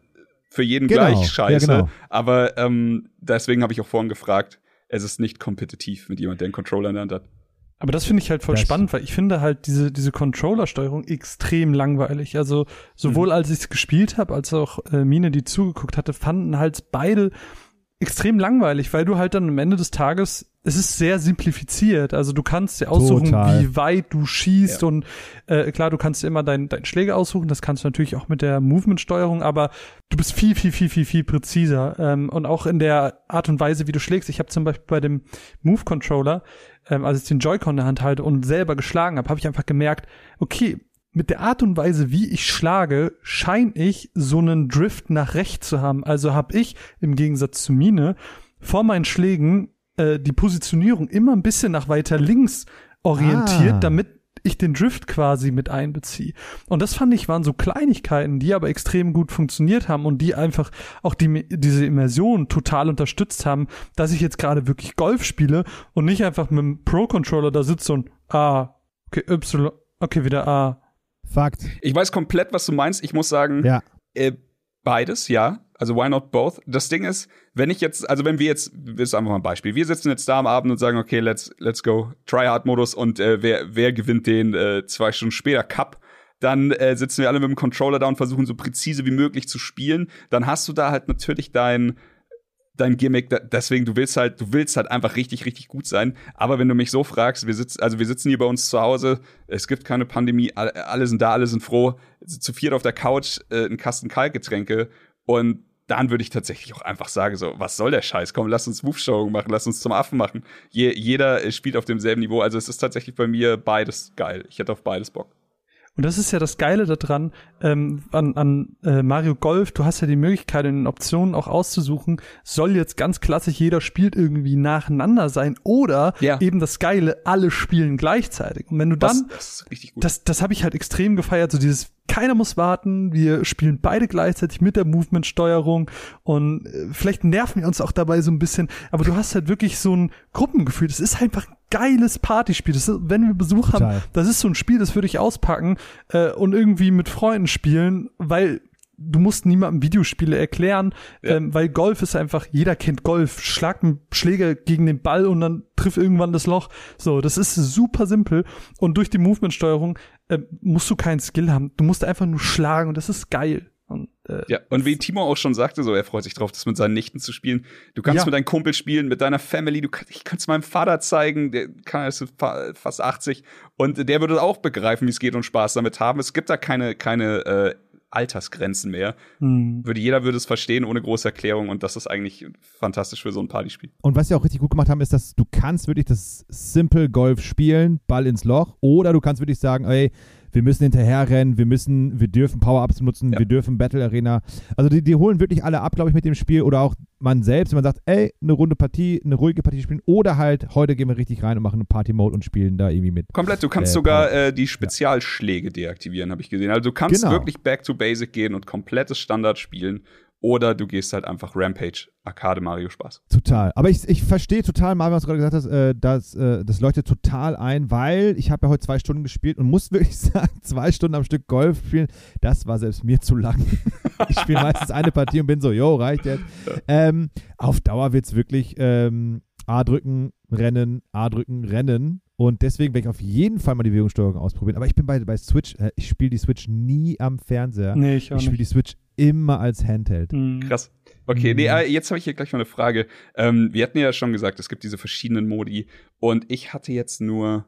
für jeden Genau. gleich Ja, scheiße. genau. Aber ähm, deswegen habe ich auch vorhin gefragt, es ist nicht kompetitiv mit jemand, der einen Controller in der Hand hat. Aber das finde ich halt voll Das- spannend, weil ich finde halt diese, diese Controller-Steuerung extrem langweilig. Also sowohl als ich es gespielt habe, als auch äh, Mine, die zugeguckt hatte, fanden halt beide extrem langweilig, weil du halt dann am Ende des Tages, es ist sehr simplifiziert. Also du kannst dir aussuchen, Total. wie weit du schießt Ja. und äh, klar, du kannst dir immer deinen dein Schläger aussuchen, das kannst du natürlich auch mit der Movement-Steuerung, aber du bist viel, viel, viel, viel, viel präziser. Ähm, und auch in der Art und Weise, wie du schlägst. Ich habe zum Beispiel bei dem Move-Controller, ähm, als ich den Joy-Con in der Hand halte und selber geschlagen habe, habe ich einfach gemerkt, okay, mit der Art und Weise, wie ich schlage, scheine ich so einen Drift nach rechts zu haben. Also habe ich im Gegensatz zu Mine vor meinen Schlägen äh, die Positionierung immer ein bisschen nach weiter links orientiert, Ah. damit ich den Drift quasi mit einbeziehe. Und das fand ich waren so Kleinigkeiten, die aber extrem gut funktioniert haben und die einfach auch die, diese Immersion total unterstützt haben, dass ich jetzt gerade wirklich Golf spiele und nicht einfach mit dem Pro-Controller da sitze und A, okay, Y, okay, wieder A. Fakt. Ich weiß komplett, was du meinst. Ich muss sagen, Ja. äh, beides, ja. Also why not both? Das Ding ist, wenn ich jetzt, also wenn wir jetzt, das ist einfach mal ein Beispiel. Wir sitzen jetzt da am Abend und sagen, okay, let's, let's go, Tryhard-Modus und äh, wer, wer gewinnt den äh, zwei Stunden später Cup? Dann äh, sitzen wir alle mit dem Controller da und versuchen so präzise wie möglich zu spielen. Dann hast du da halt natürlich dein, dein Gimmick, deswegen du willst halt, du willst halt einfach richtig, richtig gut sein. Aber wenn du mich so fragst, wir sitzen, also wir sitzen hier bei uns zu Hause, es gibt keine Pandemie, alle, sind da, alle sind froh, zu viert auf der Couch, äh, ein Kasten Kaltgetränke und dann würde ich tatsächlich auch einfach sagen, so, was soll der Scheiß? Komm, lass uns Move-Steuerung machen, lass uns zum Affen machen. Je, jeder äh, spielt auf demselben Niveau. Also es ist tatsächlich bei mir beides geil. Ich hätte auf beides Bock. Und das ist ja das Geile daran, ähm, an, an äh, Mario Golf, du hast ja die Möglichkeit, in den Optionen auch auszusuchen, soll jetzt ganz klassisch jeder spielt irgendwie nacheinander sein oder Ja. eben das Geile, alle spielen gleichzeitig. Und wenn du dann, das das, das habe ich halt extrem gefeiert, so dieses, keiner muss warten, wir spielen beide gleichzeitig mit der Movement-Steuerung und äh, vielleicht nerven wir uns auch dabei so ein bisschen, aber du hast halt wirklich so ein Gruppengefühl, das ist einfach ein geiles Partyspiel. Das ist, wenn wir Besuch haben, Total. das ist so ein Spiel, das würde ich auspacken äh, und irgendwie mit Freunden spielen, weil du musst niemandem Videospiele erklären, Ja. ähm, weil Golf ist einfach, jeder kennt Golf, schlag einen Schläger gegen den Ball und dann trifft irgendwann das Loch. So, das ist super simpel und durch die Movement-Steuerung äh, musst du keinen Skill haben. Du musst einfach nur schlagen und das ist geil. Und, äh, Ja, und wie Timo auch schon sagte, so er freut sich drauf, das mit seinen Nichten zu spielen. Du kannst Ja. mit deinem Kumpel spielen, mit deiner Family. Du kann, ich kann es meinem Vater zeigen, der kann ist fa- fast 80 und der würde auch begreifen, wie es geht und Spaß damit haben. Es gibt da keine keine äh, Altersgrenzen mehr. hm. Würde jeder würde es verstehen ohne große Erklärung und das ist eigentlich fantastisch für so ein Partyspiel. Und was sie auch richtig gut gemacht haben, ist, dass du kannst wirklich das Simple Golf spielen, Ball ins Loch, oder du kannst wirklich sagen, ey, wir müssen hinterher rennen, wir müssen, wir dürfen Power-Ups nutzen, Ja. wir dürfen Battle Arena. Also die, die holen wirklich alle ab, glaube ich, mit dem Spiel. Oder auch man selbst, wenn man sagt, ey, eine runde Partie, eine ruhige Partie spielen. Oder halt, heute gehen wir richtig rein und machen einen Party-Mode und spielen da irgendwie mit. Komplett, du kannst Äh, sogar äh, die Spezialschläge deaktivieren, habe ich gesehen. Also du kannst Genau. wirklich back to basic gehen und komplettes Standard spielen. Oder du gehst halt einfach Rampage, Arcade Mario Spaß. Total. Aber ich, ich verstehe total, Marvin, was du gerade gesagt hast, äh, das, äh, das leuchtet total ein, weil ich habe ja heute zwei Stunden gespielt und muss wirklich sagen, zwei Stunden am Stück Golf spielen, das war selbst mir zu lang. ich spiele meistens eine Partie und bin so, jo, reicht jetzt. Ähm, auf Dauer wird es wirklich ähm, A drücken, rennen, A drücken, rennen. Und deswegen werde ich auf jeden Fall mal die Bewegungssteuerung ausprobieren. Aber ich bin bei, bei Switch, äh, ich spiele die Switch nie am Fernseher. Nee, ich auch ich spiele die. Switch immer als Handheld. Mhm. Krass. Okay, nee, Mhm. äh, jetzt habe ich hier gleich mal eine Frage. Ähm, wir hatten ja schon gesagt, es gibt diese verschiedenen Modi und ich hatte jetzt nur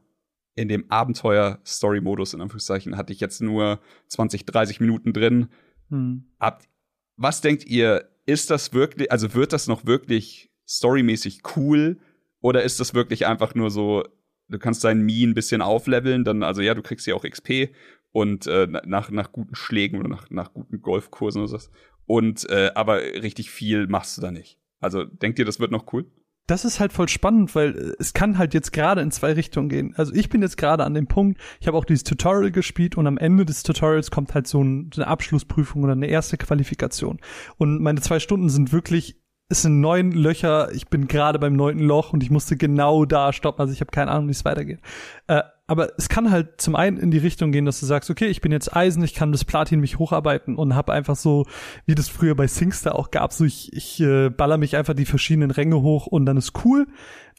in dem Abenteuer-Story-Modus, in Anführungszeichen, hatte ich jetzt nur 20, 30 Minuten drin. Mhm. Habt, was denkt ihr, ist das wirklich, also wird das noch wirklich storymäßig cool oder ist das wirklich einfach nur so, du kannst deinen Mii ein bisschen aufleveln, dann, also ja, du kriegst ja auch XP und äh, nach, nach guten Schlägen oder nach, nach guten Golfkursen oder so. Und äh, aber richtig viel machst du da nicht. Also denkt ihr, das wird noch cool? Das ist halt voll spannend, weil äh, es kann halt jetzt gerade in zwei Richtungen gehen. Also ich bin jetzt gerade an dem Punkt, ich habe auch dieses Tutorial gespielt und am Ende des Tutorials kommt halt so, ein, so eine Abschlussprüfung oder eine erste Qualifikation. Und meine zwei Stunden sind wirklich, es sind neun Löcher, ich bin gerade beim neunten Loch und ich musste genau da stoppen. Also ich habe keine Ahnung, wie es weitergeht. Äh, aber es kann halt zum einen in die Richtung gehen, dass du sagst, okay, ich bin jetzt Eisen, ich kann das Platin mich hocharbeiten und habe einfach so, wie das früher bei Singstar auch gab, so ich, ich äh, baller mich einfach die verschiedenen Ränge hoch und dann ist cool.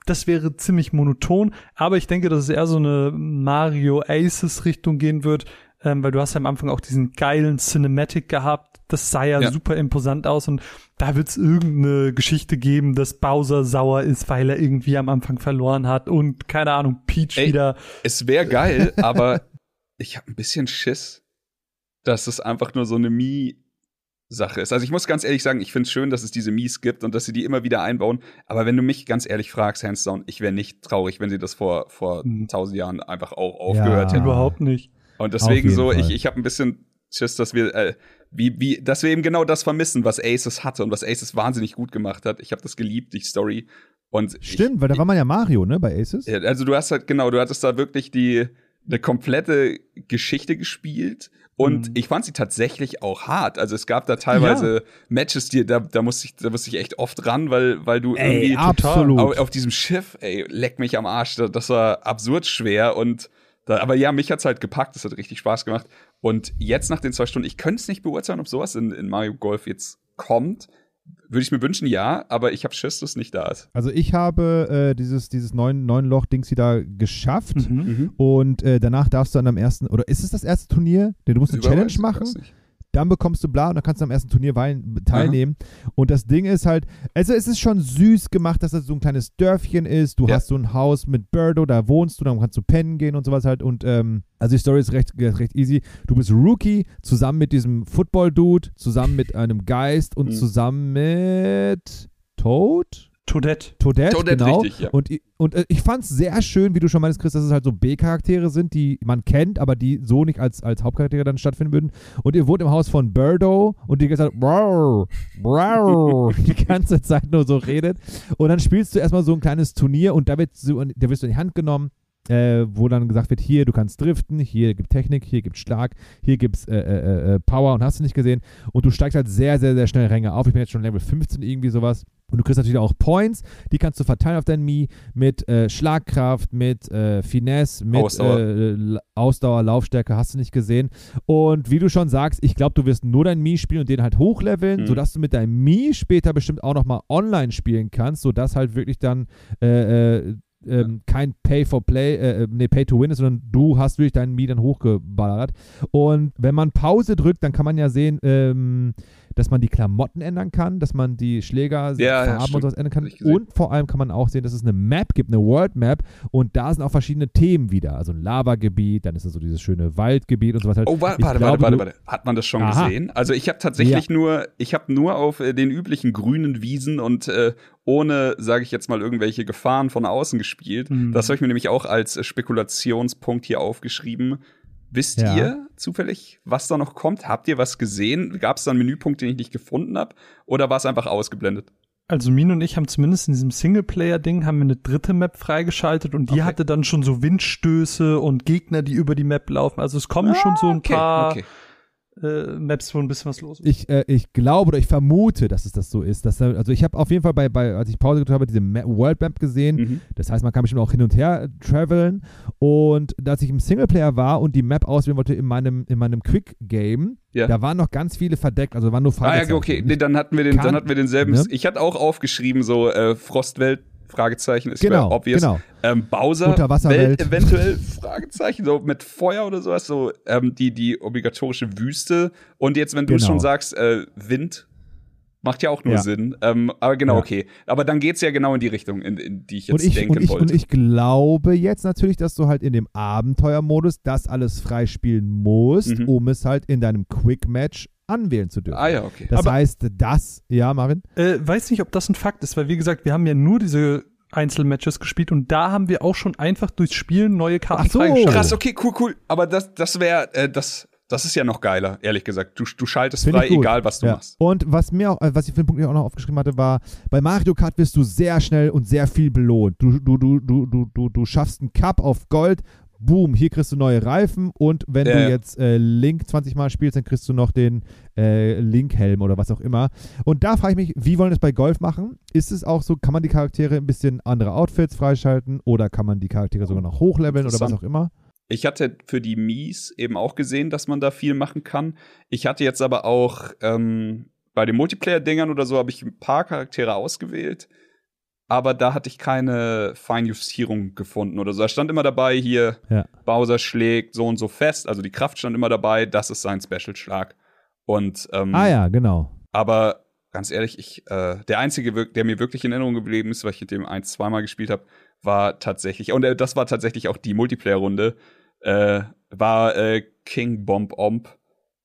Das wäre ziemlich monoton, aber ich denke, dass es eher so eine Mario Aces Richtung gehen wird, ähm, weil du hast ja am Anfang auch diesen geilen Cinematic gehabt. Das sah ja, Ja. super imposant aus und da wird es irgendeine Geschichte geben, dass Bowser sauer ist, weil er irgendwie am Anfang verloren hat und keine Ahnung, Peach Ey. wieder. Es wäre geil, aber ich habe ein bisschen Schiss, dass es einfach nur so eine Mii-Sache ist. Also ich muss ganz ehrlich sagen, ich finde es schön, dass es diese Mies gibt und dass sie die immer wieder einbauen. Aber wenn du mich ganz ehrlich fragst, hands down, ich wäre nicht traurig, wenn sie das vor, vor Mhm. tausend Jahren einfach auch aufgehört Ja. hätten. Überhaupt nicht. Und deswegen so, ich, Fall. ich habe ein bisschen Schiss, dass wir, äh, wie, wie, dass wir eben genau das vermissen, was Aces hatte und was Aces wahnsinnig gut gemacht hat. Ich habe das geliebt, die Story. Und Stimmt, ich, weil da war man ja Mario, ne, bei Aces. ja, Also du hast halt, genau, du hattest da wirklich die eine komplette Geschichte gespielt und Mhm. ich fand sie tatsächlich auch hart. Also es gab da teilweise Matches, die da, da musste ich, da musste ich echt oft ran, weil, weil du Ey, irgendwie absolut. auf, auf diesem Schiff, ey, leck mich am Arsch, da- das war absurd schwer und da, aber ja, mich hat's halt gepackt, das hat richtig Spaß gemacht. Und jetzt nach den zwei Stunden, ich könnte es nicht beurteilen, ob sowas in, in Mario Golf jetzt kommt. Würde ich mir wünschen, ja, aber ich habe Schiss, dass es nicht da ist. Also ich habe äh, dieses, dieses neun, neun Loch-Dings wieder geschafft. Mhm. Und äh, danach darfst du an einem ersten, oder ist es das erste Turnier? Du musst eine Challenge Überweis, machen, weiß nicht. Dann bekommst du bla und dann kannst du am ersten Turnier teilnehmen. Und das Ding ist halt, also es ist schon süß gemacht, dass das so ein kleines Dörfchen ist. Du Ja. hast so ein Haus mit Birdo, da wohnst du, dann kannst du pennen gehen und sowas halt. Und ähm, also die Story ist recht, recht easy. Du bist Rookie, zusammen mit diesem Football-Dude, zusammen mit einem Geist und Mhm. zusammen mit Toad? Toadette. Toadette, Toadette, genau. richtig, ja. Und, und äh, ich fand es sehr schön, wie du schon meinst, Chris, dass es halt so B-Charaktere sind, die man kennt, aber die so nicht als, als Hauptcharaktere dann stattfinden würden. Und ihr wohnt im Haus von Birdo und die ganze Zeit "Brrr, brrr", die ganze Zeit nur so redet. Und dann spielst du erstmal so ein kleines Turnier und da, wird so, da wirst du in die Hand genommen. Äh, wo dann gesagt wird, hier, du kannst driften, hier gibt Technik, hier gibt Schlag, hier gibt's äh, äh, äh, Power und hast du nicht gesehen. Und du steigst halt sehr, sehr, sehr schnell Ränge auf. Ich bin jetzt schon Level 15 irgendwie sowas. Und du kriegst natürlich auch Points, die kannst du verteilen auf dein Mii mit äh, Schlagkraft, mit äh, Finesse, mit Ausdauer. Äh, Ausdauer, Laufstärke, hast du nicht gesehen. Und wie du schon sagst, ich glaube, du wirst nur dein Mii spielen und den halt hochleveln, Mhm. sodass du mit deinem Mii später bestimmt auch nochmal online spielen kannst, sodass halt wirklich dann äh, äh, ähm, kein Pay for Play, äh, äh, nee, Pay to Win ist, sondern du hast wirklich deinen Mii dann hochgeballert. Und wenn man Pause drückt, dann kann man ja sehen, ähm, dass man die Klamotten ändern kann, dass man die Schläger, Ja, ja, Farben und stimmt. sowas ändern kann. Und vor allem kann man auch sehen, dass es eine Map gibt, eine World Map. Und da sind auch verschiedene Themen wieder. Also ein Lavagebiet, dann ist es so dieses schöne Waldgebiet und sowas halt. Oh, warte, warte, glaube, warte, warte, warte. Hat man das schon Aha. gesehen? Also ich habe tatsächlich nur, ich habe nur auf äh, den üblichen grünen Wiesen und äh, ohne, sage ich jetzt mal, irgendwelche Gefahren von außen gespielt. Mhm. Das habe ich mir nämlich auch als äh, Spekulationspunkt hier aufgeschrieben. Wisst Ja. ihr zufällig, was da noch kommt? Habt ihr was gesehen? Gab es da einen Menüpunkt, den ich nicht gefunden habe? Oder war es einfach ausgeblendet? Also Min und ich haben zumindest in diesem Singleplayer-Ding haben wir eine dritte Map freigeschaltet und die Okay. hatte dann schon so Windstöße und Gegner, die über die Map laufen. Also es kommen schon so ein Okay, paar okay. Äh, Maps, wo ein bisschen was los ist. Ich, äh, ich glaube oder ich vermute, dass es das so ist. Dass, da- also ich habe auf jeden Fall bei, bei, als ich Pause gedrückt habe, diese World Map gesehen. Mhm. Das heißt, man kann bestimmt auch hin und her traveln. Und als ich im Singleplayer war und die Map auswählen wollte in meinem, in meinem Quick-Game, Ja. da waren noch ganz viele verdeckt, also waren nur Ah, ja, Fragezeichen. okay, nee, dann hatten wir den, Kann- dann hatten wir denselben. ne? Ich hatte auch aufgeschrieben, so äh, Frostwelt Fragezeichen, ist Genau, obvious. genau. Ähm, Bowser. Welt eventuell, Fragezeichen, so mit Feuer oder sowas, so ähm, die, die obligatorische Wüste. Und jetzt, wenn du Genau. schon sagst, äh, Wind, macht ja auch nur Ja. Sinn. Ähm, aber genau, Ja. okay. Aber dann geht's ja genau in die Richtung, in, in die ich jetzt Und ich, denken und, ich, wollte. und ich glaube jetzt natürlich, dass du halt in dem Abenteuermodus das alles freispielen musst, Mhm. um es halt in deinem Quick-Match anwählen zu dürfen. ah ja, okay. Das Aber- heißt, das, ja, Marvin? Äh, weiß nicht, ob das ein Fakt ist, weil wie gesagt, wir haben ja nur diese Einzelmatches gespielt und da haben wir auch schon einfach durchs Spielen neue Karten Ach so. freigeschaltet. Krass, okay, cool, cool. Aber das, das wäre, äh, das, das ist ja noch geiler, ehrlich gesagt. Du, du schaltest Find frei, egal was du Ja. machst. Und was mir auch, äh, was ich für den Punkt auch noch aufgeschrieben hatte, war, bei Mario Kart wirst du sehr schnell und sehr viel belohnt. Du, du, du, du, du, du, du schaffst einen Cup auf Gold, boom, hier kriegst du neue Reifen und wenn Ja, du jetzt äh, Link 20 Mal spielst, dann kriegst du noch den äh, Link-Helm oder was auch immer. Und da frage ich mich, wie wollen das bei Golf machen? Ist es auch so, kann man die Charaktere ein bisschen andere Outfits freischalten oder kann man die Charaktere sogar noch hochleveln oder was auch immer? Ich hatte für die Mies eben auch gesehen, dass man da viel machen kann. Ich hatte jetzt aber auch ähm, bei den Multiplayer-Dingern oder so habe ich ein paar Charaktere ausgewählt. Aber da hatte ich keine Feinjustierung gefunden oder so. Da stand immer dabei, hier, Ja. Bowser schlägt so und so fest. Also die Kraft stand immer dabei, das ist sein Special-Schlag. Und ähm, Ah ja, genau. aber ganz ehrlich, ich, äh, der einzige, der mir wirklich in Erinnerung geblieben ist, weil ich mit dem ein, zweimal gespielt habe, war tatsächlich, und äh, das war tatsächlich auch die Multiplayer-Runde, äh, war äh, King Bomb Omp,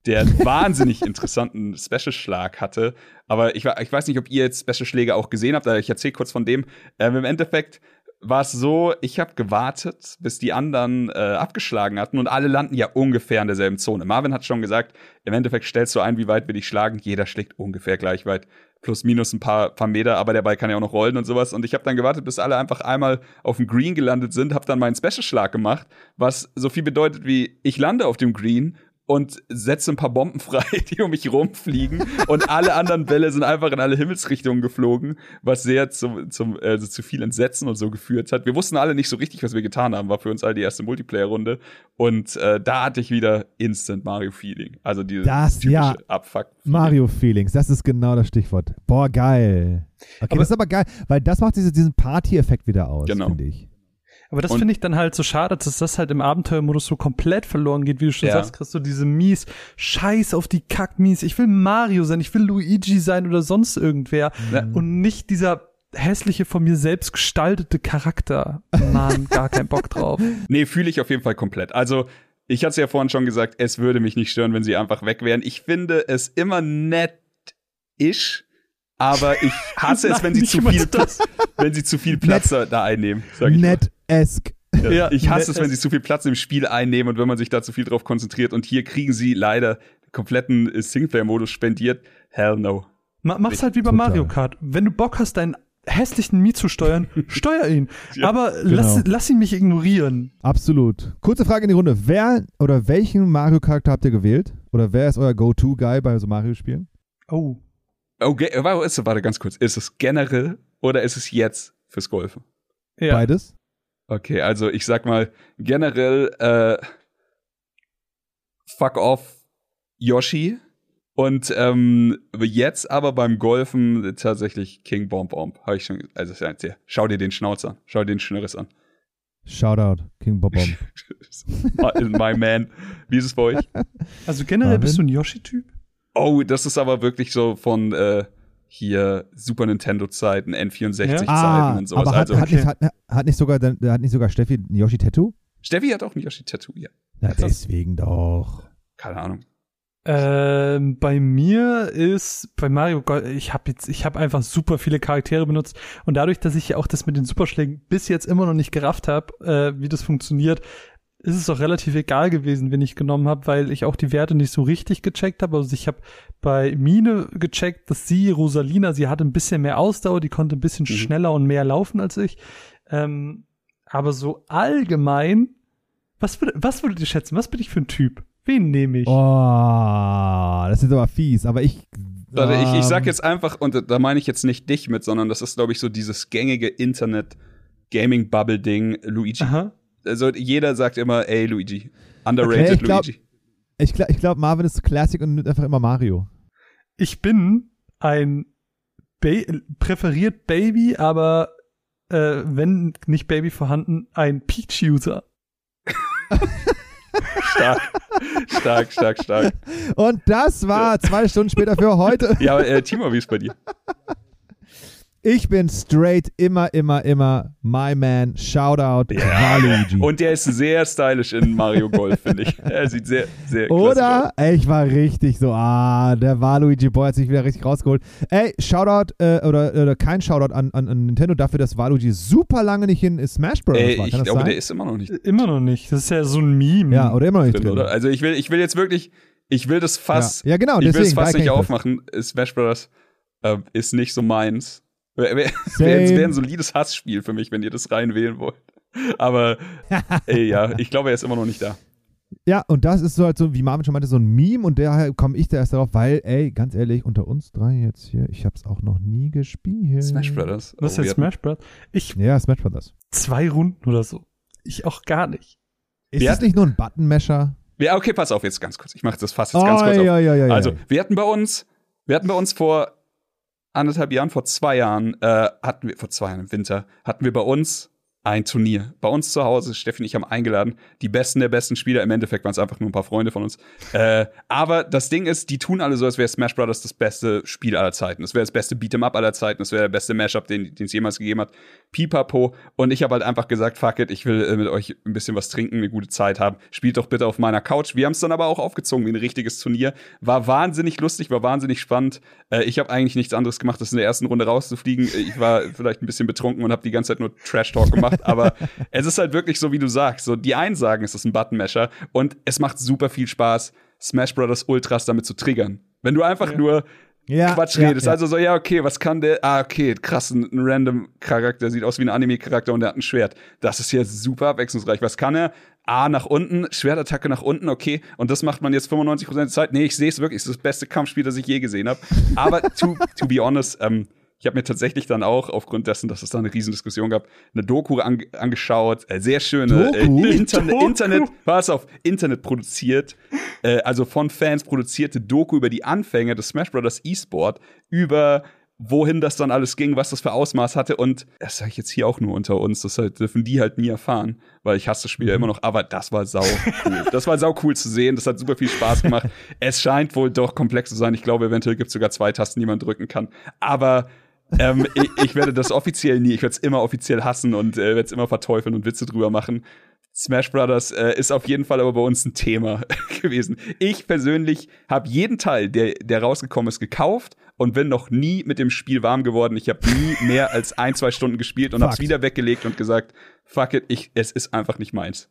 der einen wahnsinnig interessanten Special-Schlag hatte. Aber ich, ich weiß nicht, ob ihr jetzt Special-Schläge auch gesehen habt, aber ich erzähle kurz von dem. Ähm, Im Endeffekt war es so, ich habe gewartet, bis die anderen äh, abgeschlagen hatten und alle landen ja ungefähr in derselben Zone. Marvin hat schon gesagt, im Endeffekt stellst du ein, wie weit wir dich schlagen. Jeder schlägt ungefähr gleich weit. Plus, minus ein paar, paar Meter, aber der Ball kann ja auch noch rollen und sowas. Und ich habe dann gewartet, bis alle einfach einmal auf dem Green gelandet sind, habe dann meinen Special-Schlag gemacht, was so viel bedeutet wie, ich lande auf dem Green und setze ein paar Bomben frei, die um mich rumfliegen. und alle anderen Bälle sind einfach in alle Himmelsrichtungen geflogen, was sehr zum, zum, äh, zu viel Entsetzen und so geführt hat. Wir wussten alle nicht so richtig, was wir getan haben. War für uns alle die erste Multiplayer-Runde. Und äh, da hatte ich wieder Instant Mario-Feeling. Also dieses Das, typische ja. Abfuck. Mario Feelings, das ist genau das Stichwort. Boah, geil. Okay, Aber- das ist aber geil, weil das macht diese, diesen Party-Effekt wieder aus, Genau. finde ich. Aber das finde ich dann halt so schade, dass das halt im Abenteuermodus so komplett verloren geht, wie du schon Ja. sagst, kriegst du diese Mies, scheiß auf die Kack-Mies. Ich will Mario sein, ich will Luigi sein oder sonst irgendwer Ja. und nicht dieser hässliche von mir selbst gestaltete Charakter. Mann, gar keinen Bock drauf. Nee, fühle ich auf jeden Fall komplett. Also, ich hatte es ja vorhin schon gesagt, es würde mich nicht stören, wenn sie einfach weg wären. Ich finde es immer nett isch, aber ich hasse es, wenn sie zu viel wenn sie zu viel Platz da, einnehmen. Sag ich mal. Net-esque. Ja, Ja, ich hasse es, wenn sie zu viel Platz im Spiel einnehmen und wenn man sich da zu viel drauf konzentriert. Und hier kriegen sie leider den kompletten äh, Singleplayer-Modus spendiert. Hell no. Ma mach's halt wie bei Total. Mario Kart. Wenn du Bock hast, deinen hässlichen Mii zu steuern, steuer ihn. Ja, Aber lass, genau. lass ihn mich ignorieren. Absolut. Kurze Frage in die Runde. Wer oder welchen Mario-Charakter habt ihr gewählt? Oder wer ist euer Go-To-Guy bei so Mario-Spielen? Oh. Okay, warte, ist- warte ganz kurz. Ist es generell oder ist es jetzt fürs Golfen? Ja. Beides? Okay, also ich sag mal generell äh, fuck off Yoshi und ähm, jetzt aber beim Golfen tatsächlich King Bomb Bomb. Habe ich schon, also ja, der- schau dir den Schnauz an, schau dir den Schnürres an. Shoutout, King Bob Bomb. My man. Wie ist es bei euch? Also generell Marvin? bist du ein Yoshi-Typ? Oh, das ist aber wirklich so von äh, hier Super Nintendo Zeiten, N64 Ja? Zeiten und sowas. Ah, aber hat, also hat, nicht, hat, hat, nicht sogar, hat nicht sogar Steffi ein Yoshi-Tattoo? Steffi hat auch ein Yoshi Tattoo, ja. Ja, Hat das? deswegen doch. Keine Ahnung. Ähm, bei mir ist bei Mario Golf, ich habe jetzt, ich habe einfach super viele Charaktere benutzt und dadurch, dass ich ja auch das mit den Superschlägen bis jetzt immer noch nicht gerafft habe, äh, wie das funktioniert, ist es auch relativ egal gewesen, wen ich genommen habe, weil ich auch die Werte nicht so richtig gecheckt habe. Also ich habe bei Mine gecheckt, dass sie, Rosalina, sie hatte ein bisschen mehr Ausdauer, die konnte ein bisschen Mhm. schneller und mehr laufen als ich. Ähm, aber so allgemein, was, würd, was würdet ihr schätzen? Was bin ich für ein Typ? Wen nehme ich? Oh, das ist aber fies. Aber ich. Warte, ich, ich sag ähm, jetzt einfach, und da meine ich jetzt nicht dich mit, sondern das ist, glaube ich, so dieses gängige Internet-Gaming-Bubble-Ding, Luigi. Aha. Also jeder sagt immer, ey, Luigi. Underrated Okay, ich glaub- Luigi. Ich, gla- ich glaube, Marvin ist Classic und nimmt einfach immer Mario. Ich bin ein ba präferiert Baby, aber äh, wenn nicht Baby vorhanden, ein Peach-User. Stark, stark, stark, stark. Und das war zwei Stunden später für heute. Ja, aber, äh, Timo, wie ist bei dir? Ich bin straight immer, immer, immer my man. Shoutout Waluigi. Und der ist sehr stylisch in Mario Golf, finde ich. Er sieht sehr, sehr aus. Oder? Ey, ich war richtig so, ah, der Waluigi Boy hat sich wieder richtig rausgeholt. Ey, Shoutout äh, oder, oder kein Shoutout an, an, an Nintendo dafür, dass Waluigi super lange nicht in Smash Bros. Ey, war. ich Kann das glaube, sein? der ist immer noch nicht Immer noch nicht. Das ist ja so ein Meme. ja, oder immer noch nicht drin, drin. oder? Also ich will, ich will jetzt wirklich, ich will das Fass, Ja, ja genau, ich will das deswegen, Fass nicht ich aufmachen. Smash Bros. Äh, ist nicht so meins. Wäre wär, Same. wär, wär ein solides Hassspiel für mich, wenn ihr das reinwählen wollt. Aber ey, ja, ich glaube, er ist immer noch nicht da. Ja, und das ist so halt so, wie Marvin schon meinte, so ein Meme und daher komme ich da erst darauf, weil, ey, ganz ehrlich, unter uns drei jetzt hier, ich hab's auch noch nie gespielt. Smash Brothers. Was ist Oh, jetzt wir Smash Bros? Ich Ja, Smash Brothers. zwei Runden oder so. Ich auch gar nicht. Ist das nicht nur ein Buttonmesher? Ja, okay, pass auf, jetzt ganz kurz. Ich mache das Fass jetzt ganz kurz auf. ja, ja, ja, ja. Also, wir hatten bei uns, wir hatten bei uns vor anderthalb Jahren, vor zwei Jahren, äh, hatten wir, vor zwei Jahren im Winter, hatten wir bei uns ein Turnier. Bei uns zu Hause, Steffi und ich haben eingeladen, die besten der besten Spieler. Im Endeffekt waren es einfach nur ein paar Freunde von uns. Äh, aber das Ding ist, die tun alle so, als wäre Smash Brothers das beste Spiel aller Zeiten. Das wäre das beste Beat'em Up aller Zeiten. Das wäre der beste Mashup, den es jemals gegeben hat. Pipapo. Und ich habe halt einfach gesagt, fuck it, ich will äh, mit euch ein bisschen was trinken, eine gute Zeit haben. Spielt doch bitte auf meiner Couch. Wir haben es dann aber auch aufgezogen wie ein richtiges Turnier. War wahnsinnig lustig, war wahnsinnig spannend. Äh, ich habe eigentlich nichts anderes gemacht, als in der ersten Runde rauszufliegen. Ich war vielleicht ein bisschen betrunken und habe die ganze Zeit nur Trash-Talk gemacht. Aber es ist halt wirklich so, wie du sagst. So, die einen sagen, es ist ein Button-Masher und es macht super viel Spaß, Smash Brothers Ultras damit zu triggern. Wenn du einfach nur ja, Quatsch ja, redest. ja. Also so, ja, okay, was kann der? Ah, okay, krass, ein, ein random Charakter, sieht aus wie ein Anime-Charakter und der hat ein Schwert. Das ist jetzt super abwechslungsreich. Was kann er? A nach unten, Schwertattacke nach unten, okay. Und das macht man jetzt 95% der Zeit. Nee, ich sehe es wirklich, es ist das beste Kampfspiel, das ich je gesehen habe. Aber to, to be honest, ähm, ich habe mir tatsächlich dann auch, aufgrund dessen, dass es da eine Riesendiskussion gab, eine Doku an, angeschaut. Äh, sehr schöne Doku? Äh, Internet, Doku? Internet, pass auf, Internet produziert, äh, also von Fans produzierte Doku über die Anfänge des Smash Brothers E-Sport, über wohin das dann alles ging, was das für Ausmaß hatte und das sage ich jetzt hier auch nur unter uns, das halt, dürfen die halt nie erfahren, weil ich hasse das Spiel ja immer noch, aber das war sau cool. das war sau cool zu sehen, das hat super viel Spaß gemacht. es scheint wohl doch komplex zu sein. Ich glaube, eventuell gibt es sogar zwei Tasten, die man drücken kann, aber ähm, ich, ich werde das offiziell nie, ich werde es immer offiziell hassen und äh, werde es immer verteufeln und Witze drüber machen. Smash Brothers äh, ist auf jeden Fall aber bei uns ein Thema gewesen. Ich persönlich habe jeden Teil, der, der rausgekommen ist, gekauft und bin noch nie mit dem Spiel warm geworden. Ich habe nie mehr als ein, zwei Stunden gespielt und habe es wieder weggelegt und gesagt, fuck it, ich, es ist einfach nicht meins.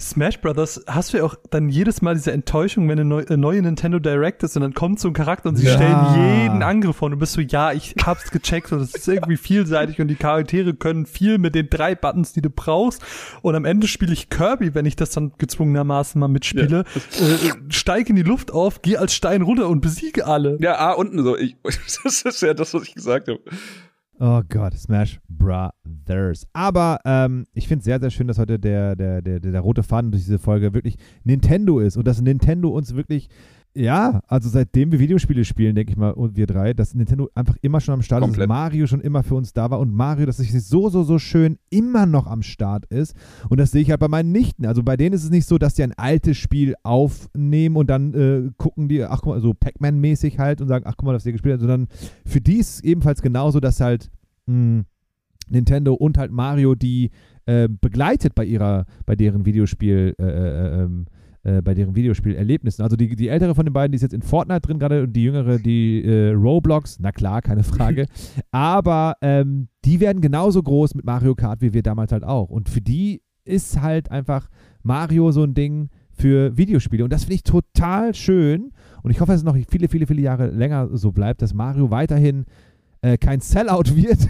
Smash Brothers, hast du ja auch dann jedes Mal diese Enttäuschung, wenn eine neu, äh, neue Nintendo Direct ist und dann kommt so ein Charakter und sie Ja. stellen jeden Angriff vor und du bist so, ja, ich hab's gecheckt und es ist irgendwie vielseitig und die Charaktere können viel mit den drei Buttons, die du brauchst und am Ende spiele ich Kirby, wenn ich das dann gezwungenermaßen mal mitspiele, äh, steige in die Luft auf, gehe als Stein runter und besiege alle. Ja, ah, unten so. Ich, das ist ja das, was ich gesagt habe. Oh Gott, Smash Brothers. Aber ähm, ich finde es sehr, sehr schön, dass heute der, der, der, der, rote Faden durch diese Folge wirklich Nintendo ist und dass Nintendo uns wirklich, ja, also seitdem wir Videospiele spielen, denke ich mal, und wir drei, dass Nintendo einfach immer schon am Start ist, Komplett. Mario schon immer für uns da war und Mario, dass es so, so, so schön immer noch am Start ist. Und das sehe ich halt bei meinen Nichten. Also bei denen ist es nicht so, dass die ein altes Spiel aufnehmen und dann äh, gucken die, ach guck mal, so Pac-Man-mäßig halt und sagen, ach guck mal, was ihr gespielt habt, sondern für die ist ebenfalls genauso, dass halt mh, Nintendo und halt Mario die äh, begleitet bei ihrer, bei deren Videospiel, äh, äh, ähm, äh, bei deren Videospielerlebnissen. Also die, die ältere von den beiden, die ist jetzt in Fortnite drin gerade und die jüngere, die äh, Roblox, na klar, keine Frage. Aber ähm, die werden genauso groß mit Mario Kart wie wir damals halt auch. Und für die ist halt einfach Mario so ein Ding für Videospiele. Und das finde ich total schön. Und ich hoffe, dass es noch viele, viele, viele Jahre länger so bleibt, dass Mario weiterhin äh, kein Sellout wird.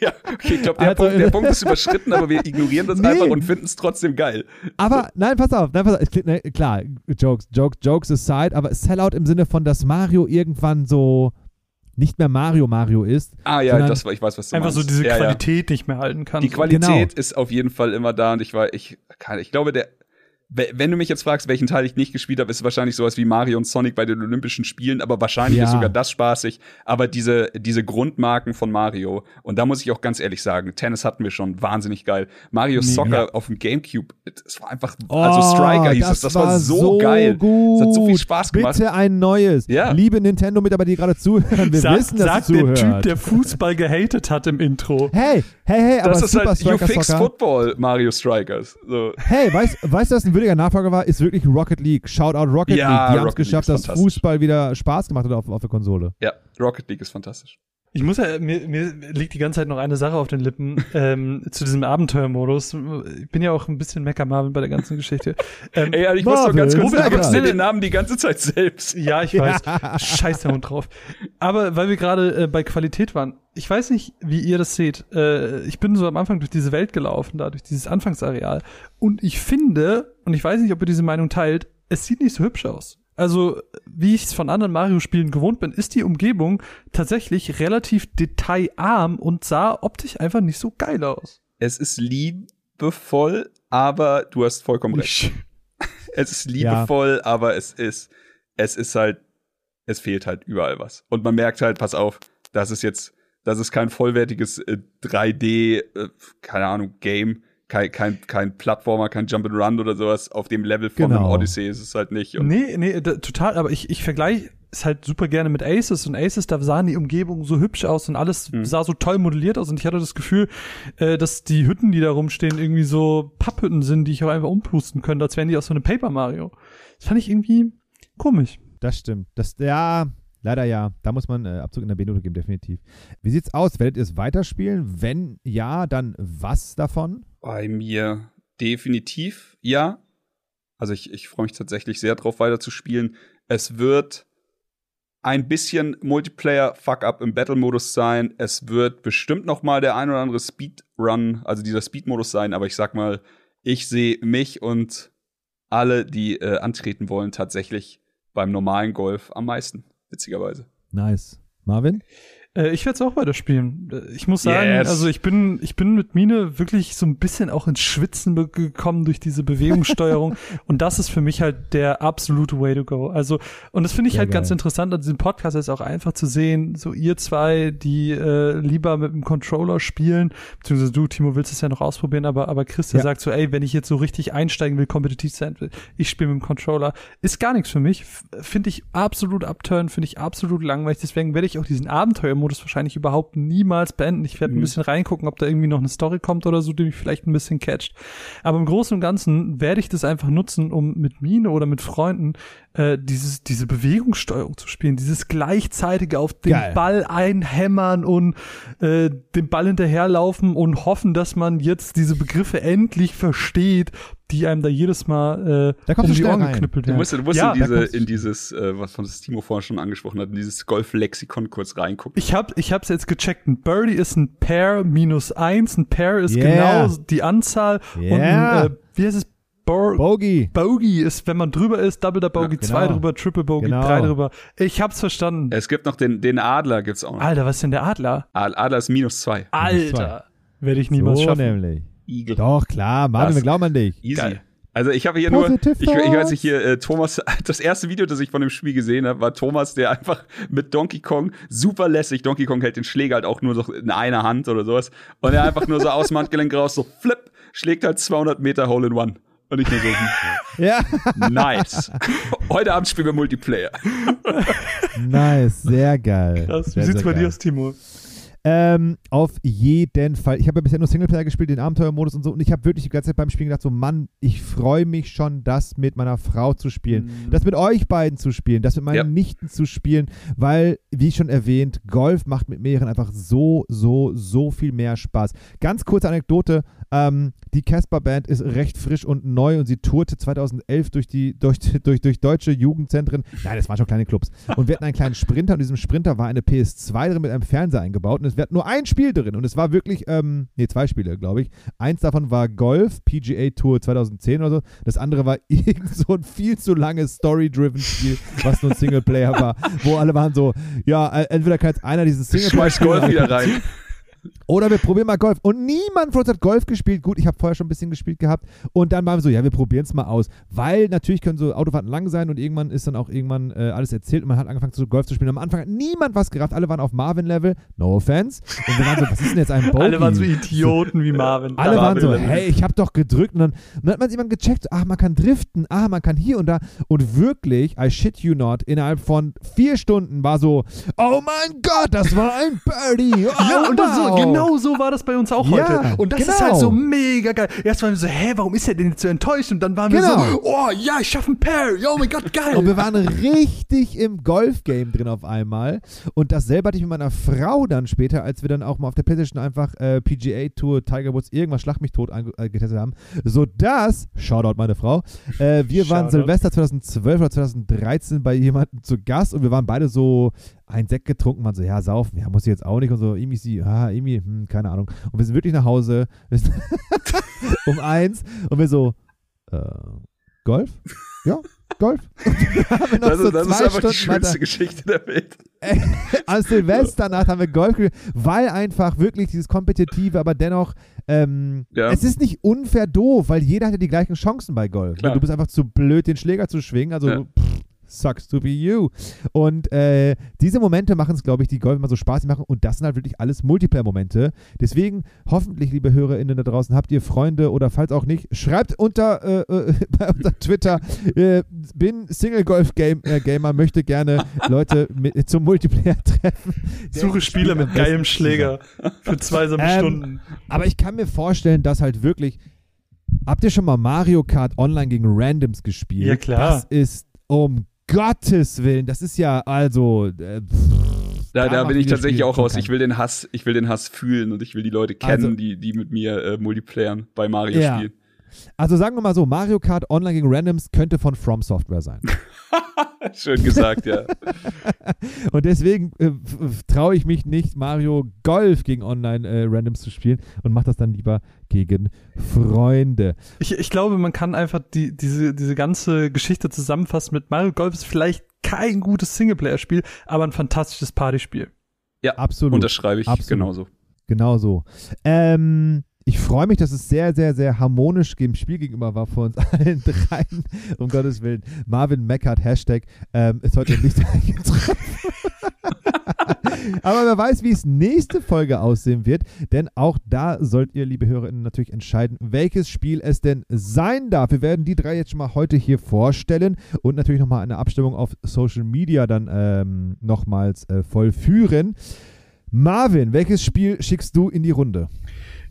Ja, okay, ich glaube, der, Also, Punkt, der Punkt ist überschritten, aber wir ignorieren das Nee. einfach und finden es trotzdem geil. aber nein, pass auf, nein, pass auf. Ne, klar, Jokes, Jokes, Jokes aside, aber Sellout im Sinne von, dass Mario irgendwann so nicht mehr Mario Mario ist. Ah ja, das war, ich weiß, was du Einfach so meinst. diese ja, ja. Qualität nicht mehr halten kann. Die So. Qualität Genau. ist auf jeden Fall immer da und ich war, ich, keine- ich glaube, der, wenn du mich jetzt fragst, welchen Teil ich nicht gespielt habe, ist es wahrscheinlich sowas wie Mario und Sonic bei den Olympischen Spielen, aber wahrscheinlich Ja. ist sogar das spaßig. Aber diese, diese Grundmarken von Mario, und da muss ich auch ganz ehrlich sagen, Tennis hatten wir schon wahnsinnig geil. Mario Nee, Soccer ja. auf dem Gamecube, das war einfach, also Striker hieß es, das war, so, geil. Gut. Das hat so viel Spaß gemacht. Bitte ein neues. Ja. Liebe Nintendo-Mitarbeiter, die gerade zuhören, wir Sag, wissen, dass sagt du der zuhört. Typ, der Fußball gehatet hat im Intro. hey, hey, hey, aber Das ist Super halt, you Striker fix Soccer. Football, Mario Strikers. So. Hey, weißt weißt du, was ein würdiger Nachfolger war? Ist wirklich Rocket League. Shoutout Rocket Ja, League. Die haben es geschafft, dass. Fußball wieder Spaß gemacht hat auf, auf der Konsole. Ja, Rocket League ist fantastisch. Ich muss ja, mir, mir liegt die ganze Zeit noch eine Sache auf den Lippen ähm, zu diesem Abenteuermodus. Ich bin ja auch ein bisschen Mecker Marvin bei der ganzen Geschichte. Ähm, Ey, also ich muss doch Marvel, ganz kurz sagen, du benutzt den Namen die ganze Zeit selbst. Ja, ich weiß. Scheiß der Hund drauf. Aber weil wir gerade äh, bei Qualität waren, ich weiß nicht, wie ihr das seht. Äh, ich bin so am Anfang durch diese Welt gelaufen, da durch dieses Anfangsareal. Und ich finde, und ich weiß nicht, ob ihr diese Meinung teilt, es sieht nicht so hübsch aus. Also, wie ich es von anderen Mario-Spielen gewohnt bin, ist die Umgebung tatsächlich relativ detailarm und sah optisch einfach nicht so geil aus. Es ist liebevoll, aber du hast vollkommen recht. Es ist liebevoll, aber es ist, es ist halt, es fehlt halt überall was. Und man merkt halt, pass auf, das ist jetzt, das ist kein vollwertiges äh, 3D, äh, keine Ahnung, Game, kein, kein, kein Plattformer, kein Jump'n'Run oder sowas. Auf dem Level von Genau. einem Odyssey ist es halt nicht. Und Nee, nee, da, total, aber ich, ich vergleiche es halt super gerne mit Aces und Aces, da sahen die Umgebungen so hübsch aus und alles Mhm. sah so toll modelliert aus und ich hatte das Gefühl, äh, dass die Hütten, die da rumstehen, irgendwie so Papphütten sind, die ich auch einfach umpusten könnte, als wären die aus so einem Paper Mario. Das fand ich irgendwie komisch. Das stimmt. Das, ja, leider ja. Da muss man äh, Abzug in der B-Note geben, definitiv. Wie sieht's aus? Werdet ihr es weiterspielen? Wenn ja, dann was davon? Bei mir definitiv ja. Also ich, ich freue mich tatsächlich sehr drauf, weiter zu spielen. Es wird ein bisschen Multiplayer-Fuck-up im Battle-Modus sein. Es wird bestimmt noch mal der ein oder andere Speedrun, also dieser Speed-Modus sein. Aber ich sag mal, ich sehe mich und alle, die äh, antreten wollen, tatsächlich beim normalen Golf am meisten, witzigerweise. Nice. Marvin? Äh, ich werde es auch weiterspielen. Äh, Ich muss sagen, Yes. also ich bin, ich bin mit Mine wirklich so ein bisschen auch ins Schwitzen gekommen durch diese Bewegungssteuerung. und das ist für mich halt der absolute Way to go. Also, und das finde ich Sehr halt ganz geil. interessant an diesem Podcast ist auch einfach zu sehen, so ihr zwei, die äh, lieber mit dem Controller spielen, beziehungsweise du, Timo, willst es ja noch ausprobieren, aber, aber Chris, der Ja. sagt so, ey, wenn ich jetzt so richtig einsteigen will, kompetitiv sein will, ich spiele mit dem Controller, ist gar nichts für mich. Finde ich absolut abturn, finde ich absolut langweilig. Deswegen werde ich auch diesen Abenteuermodus wahrscheinlich überhaupt niemals beenden. Ich werde ein Mhm. bisschen reingucken, ob da irgendwie noch eine Story kommt oder so, die mich vielleicht ein bisschen catcht. Aber im Großen und Ganzen werde ich das einfach nutzen, um mit Mine oder mit Freunden äh, dieses, diese Bewegungssteuerung zu spielen, dieses gleichzeitige auf den Geil. Ball einhämmern und äh, den Ball hinterherlaufen und hoffen, dass man jetzt diese Begriffe endlich versteht, die einem da jedes Mal äh, Da um du die Ohren rein. Du geknüppelt werden. musst, du musst Ja, in, diese, in dieses, äh, was von das Timo vorhin schon angesprochen hat, in dieses Golf-Lexikon kurz reingucken. Ich hab, ich hab's jetzt gecheckt. Ein Birdie ist ein Pair minus eins. Ein Pair ist Yeah. genau die Anzahl. Yeah. Und ein, äh, wie heißt es? Bor Bogey. Bogey ist, wenn man drüber ist, Double der Bogey, Ja, genau. zwei drüber, Triple Bogey, Genau. drei drüber. Ich hab's verstanden. Es gibt noch den, den Adler, gibt's auch noch. Alter, was ist denn der Adler? Ad- Adler ist minus zwei. Alter. Werde ich niemals so schaffen. nämlich. Igel. Doch, klar. Das- wir glauben an dich. Easy. Geil. Also ich habe hier nur, ich, Positive ich weiß nicht hier, äh, Thomas, das erste Video, das ich von dem Spiel gesehen habe, war Thomas, der einfach mit Donkey Kong super lässig, Donkey Kong hält den Schläger halt auch nur so in einer Hand oder sowas und er einfach nur so aus dem Handgelenk raus, so flip, schlägt halt 200 Meter Hole in One. Und ich nur so, hm, Ja. nice. Heute Abend spielen wir Multiplayer. nice. Sehr geil. Krass. Wie Sehr, sieht's sehr bei dir geil. aus, Timo? Ähm, auf jeden Fall. Ich habe ja bisher nur Singleplayer gespielt, den Abenteuermodus und so. Und ich habe wirklich die ganze Zeit beim Spielen gedacht, so Mann, ich freue mich schon, das mit meiner Frau zu spielen. Mhm. Das mit euch beiden zu spielen, das mit meinen Ja. Nichten zu spielen, weil, wie schon erwähnt, Golf macht mit mehreren einfach so, so, so viel mehr Spaß. Ganz kurze Anekdote, ähm, die Casper Band ist recht frisch und neu und sie tourte 2011 durch die durch, durch, durch deutsche Jugendzentren. Nein, das waren schon kleine Clubs. Und wir hatten einen kleinen Sprinter und in diesem Sprinter war eine PS2 drin mit einem Fernseher eingebaut und es wird nur ein Spiel drin und es war wirklich, ähm, nee, zwei Spiele, glaube ich. Eins davon war Golf, PGA Tour 2010 oder so. Das andere war irgend so ein viel zu langes Story-driven Spiel, was nur ein Singleplayer war, wo alle waren so, ja, äh, entweder kann jetzt einer dieses Singleplayer Schmeiß Golf wieder rein. Oder wir probieren mal Golf. Und niemand von uns hat Golf gespielt. Gut, ich habe vorher schon ein bisschen gespielt gehabt. Und dann waren wir so, ja, wir probieren es mal aus. Weil natürlich können so Autofahrten lang sein und irgendwann ist dann auch irgendwann äh, alles erzählt und man hat angefangen zu Golf zu spielen. Am Anfang hat niemand was gerafft. Alle waren auf Marvin-Level. No offense. Und wir waren so, was ist denn jetzt ein Bogey? Alle waren so Idioten wie Marvin. Alle waren so, hey, ich habe doch gedrückt. Und dann, und dann hat man jemand gecheckt, ach, man kann driften, ah, man kann hier und da. Und wirklich, I shit you not, innerhalb von vier Stunden war so, oh mein Gott, das war ein Birdie. Oh, Ja, und das so, wow. genau so war das bei uns auch Ja, heute. Und das ist genau. halt so mega geil. Erst waren wir so, hä, warum ist er denn jetzt so enttäuscht? Und dann waren wir Genau. so, oh ja, ich schaffe ein Pair. Oh mein Gott, geil. Und wir waren richtig im Golf-Game drin auf einmal. Und dasselbe hatte ich mit meiner Frau dann später, als wir dann auch mal auf der Playstation einfach äh, PGA Tour, Tiger Woods, irgendwas Schlag mich tot äh, getestet haben. Sodass, Shoutout meine Frau, äh, wir waren Shoutout. Silvester 2012 oder 2013 bei jemandem zu Gast und wir waren beide so ein Sekt getrunken, waren so, ja, saufen, ja, muss ich jetzt auch nicht und so, irgendwie sie, ah, irgendwie, hm, keine Ahnung. Und wir sind wirklich nach Hause um eins und wir so, äh, Golf? Ja, Golf. Das, so ist- das ist einfach die Stunden weiter- schönste Geschichte der Welt. An Silvesternacht haben wir Golf gespielt, weil einfach wirklich dieses Kompetitive, aber dennoch, ähm, Ja. es ist nicht unfair doof, weil jeder hat ja die gleichen Chancen bei Golf. Klar. Du bist einfach zu blöd, den Schläger zu schwingen, also Ja. pff, sucks to be you. Und äh, diese Momente machen es, glaube ich, die Golf immer so spaßig machen und das sind halt wirklich alles Multiplayer-Momente. Deswegen hoffentlich, liebe HörerInnen da draußen, habt ihr Freunde oder falls auch nicht, schreibt unter, äh, äh, unter Twitter, äh, bin Single-Golf-Gamer, äh, Gamer, möchte gerne Leute mit, zum Multiplayer treffen. Suche Spieler mit geilem Schläger für zwei so Ähm, Stunden. aber ich kann mir vorstellen, dass halt wirklich. Habt ihr schon mal Mario Kart online gegen Randoms gespielt? Ja, klar. Das ist um Gottes Willen, das ist ja also. Äh, pff, Da, da bin ich tatsächlich auch raus. Ich will den Hass, ich will den Hass fühlen und ich will die Leute kennen, Also- die, die mit mir äh, Multiplayern bei Mario Ja. spielen. Also sagen wir mal so, Mario Kart online gegen Randoms könnte von From Software sein. Schön gesagt, ja. Und deswegen äh, traue ich mich nicht, Mario Golf gegen online äh, Randoms zu spielen und mache das dann lieber gegen Freunde. Ich, ich glaube, man kann einfach die, diese, diese ganze Geschichte zusammenfassen mit Mario Golf ist vielleicht kein gutes Singleplayer-Spiel, aber ein fantastisches Partyspiel. Absolut. Unterschreibe ich Absolut. genauso. Genau so. Ähm, ich freue mich, dass es sehr, sehr, sehr harmonisch dem Spiel gegenüber war vor uns allen dreien. Um Gottes Willen. Marvin Meckert, Hashtag, ähm, ist heute nicht eingetroffen. Aber wer weiß, wie es nächste Folge aussehen wird, denn auch da sollt ihr, liebe HörerInnen, natürlich entscheiden, welches Spiel es denn sein darf. Wir werden die drei jetzt schon mal heute hier vorstellen und natürlich nochmal eine Abstimmung auf Social Media dann ähm, nochmals äh, vollführen. Marvin, welches Spiel schickst du in die Runde?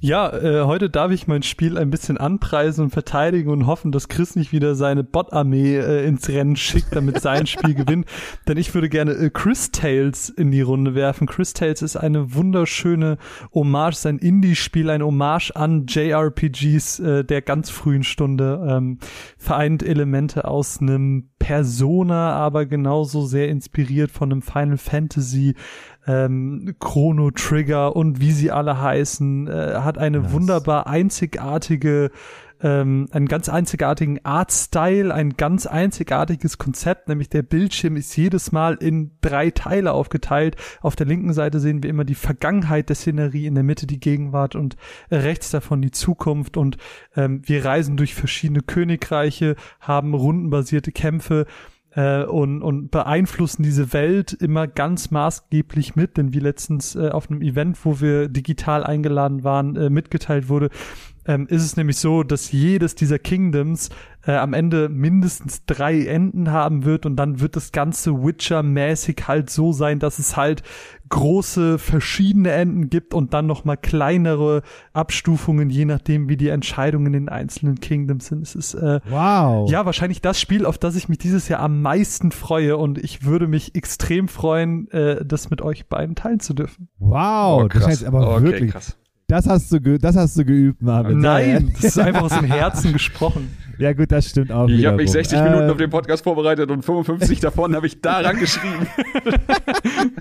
Ja, äh, heute darf ich mein Spiel ein bisschen anpreisen und verteidigen und hoffen, dass Chris nicht wieder seine Bot-Armee äh, ins Rennen schickt, damit sein Spiel gewinnt. Denn ich würde gerne äh, Chris Tales in die Runde werfen. Chris Tales ist eine wunderschöne Hommage, sein Indie-Spiel, ein Hommage an JRPGs äh, der ganz frühen Stunde. Ähm, vereint Elemente aus einem Persona, aber genauso sehr inspiriert von einem Final Fantasy ähm, Chrono Trigger und wie sie alle heißen, äh, hat eine Nice. wunderbar einzigartige ähm, einen ganz einzigartigen Artstyle, ein ganz einzigartiges Konzept, nämlich der Bildschirm ist jedes Mal in drei Teile aufgeteilt. Auf der linken Seite sehen wir immer die Vergangenheit der Szenerie, in der Mitte die Gegenwart und rechts davon die Zukunft und ähm, wir reisen durch verschiedene Königreiche, haben rundenbasierte Kämpfe, äh, und, und beeinflussen diese Welt immer ganz maßgeblich mit, denn wie letztens äh, auf einem Event, wo wir digital eingeladen waren, äh, mitgeteilt wurde, ähm, ist es nämlich so, dass jedes dieser Kingdoms äh, am Ende mindestens drei Enden haben wird und dann wird das Ganze Witcher-mäßig halt so sein, dass es halt große verschiedene Enden gibt und dann noch mal kleinere Abstufungen, je nachdem, wie die Entscheidungen in den einzelnen Kingdoms sind. Es ist äh, Wow. ja, wahrscheinlich das Spiel, auf das ich mich dieses Jahr am meisten freue und ich würde mich extrem freuen, äh, das mit euch beiden teilen zu dürfen. Wow, Oh, das heißt aber okay, wirklich, krass. Das hast du, ge das hast du geübt, Marvin. Nein, das ist einfach aus dem Herzen gesprochen. Ja gut, das stimmt auch Ich habe mich wiederum. 60 Minuten Ähm, auf den Podcast vorbereitet und 55 davon habe ich daran geschrieben.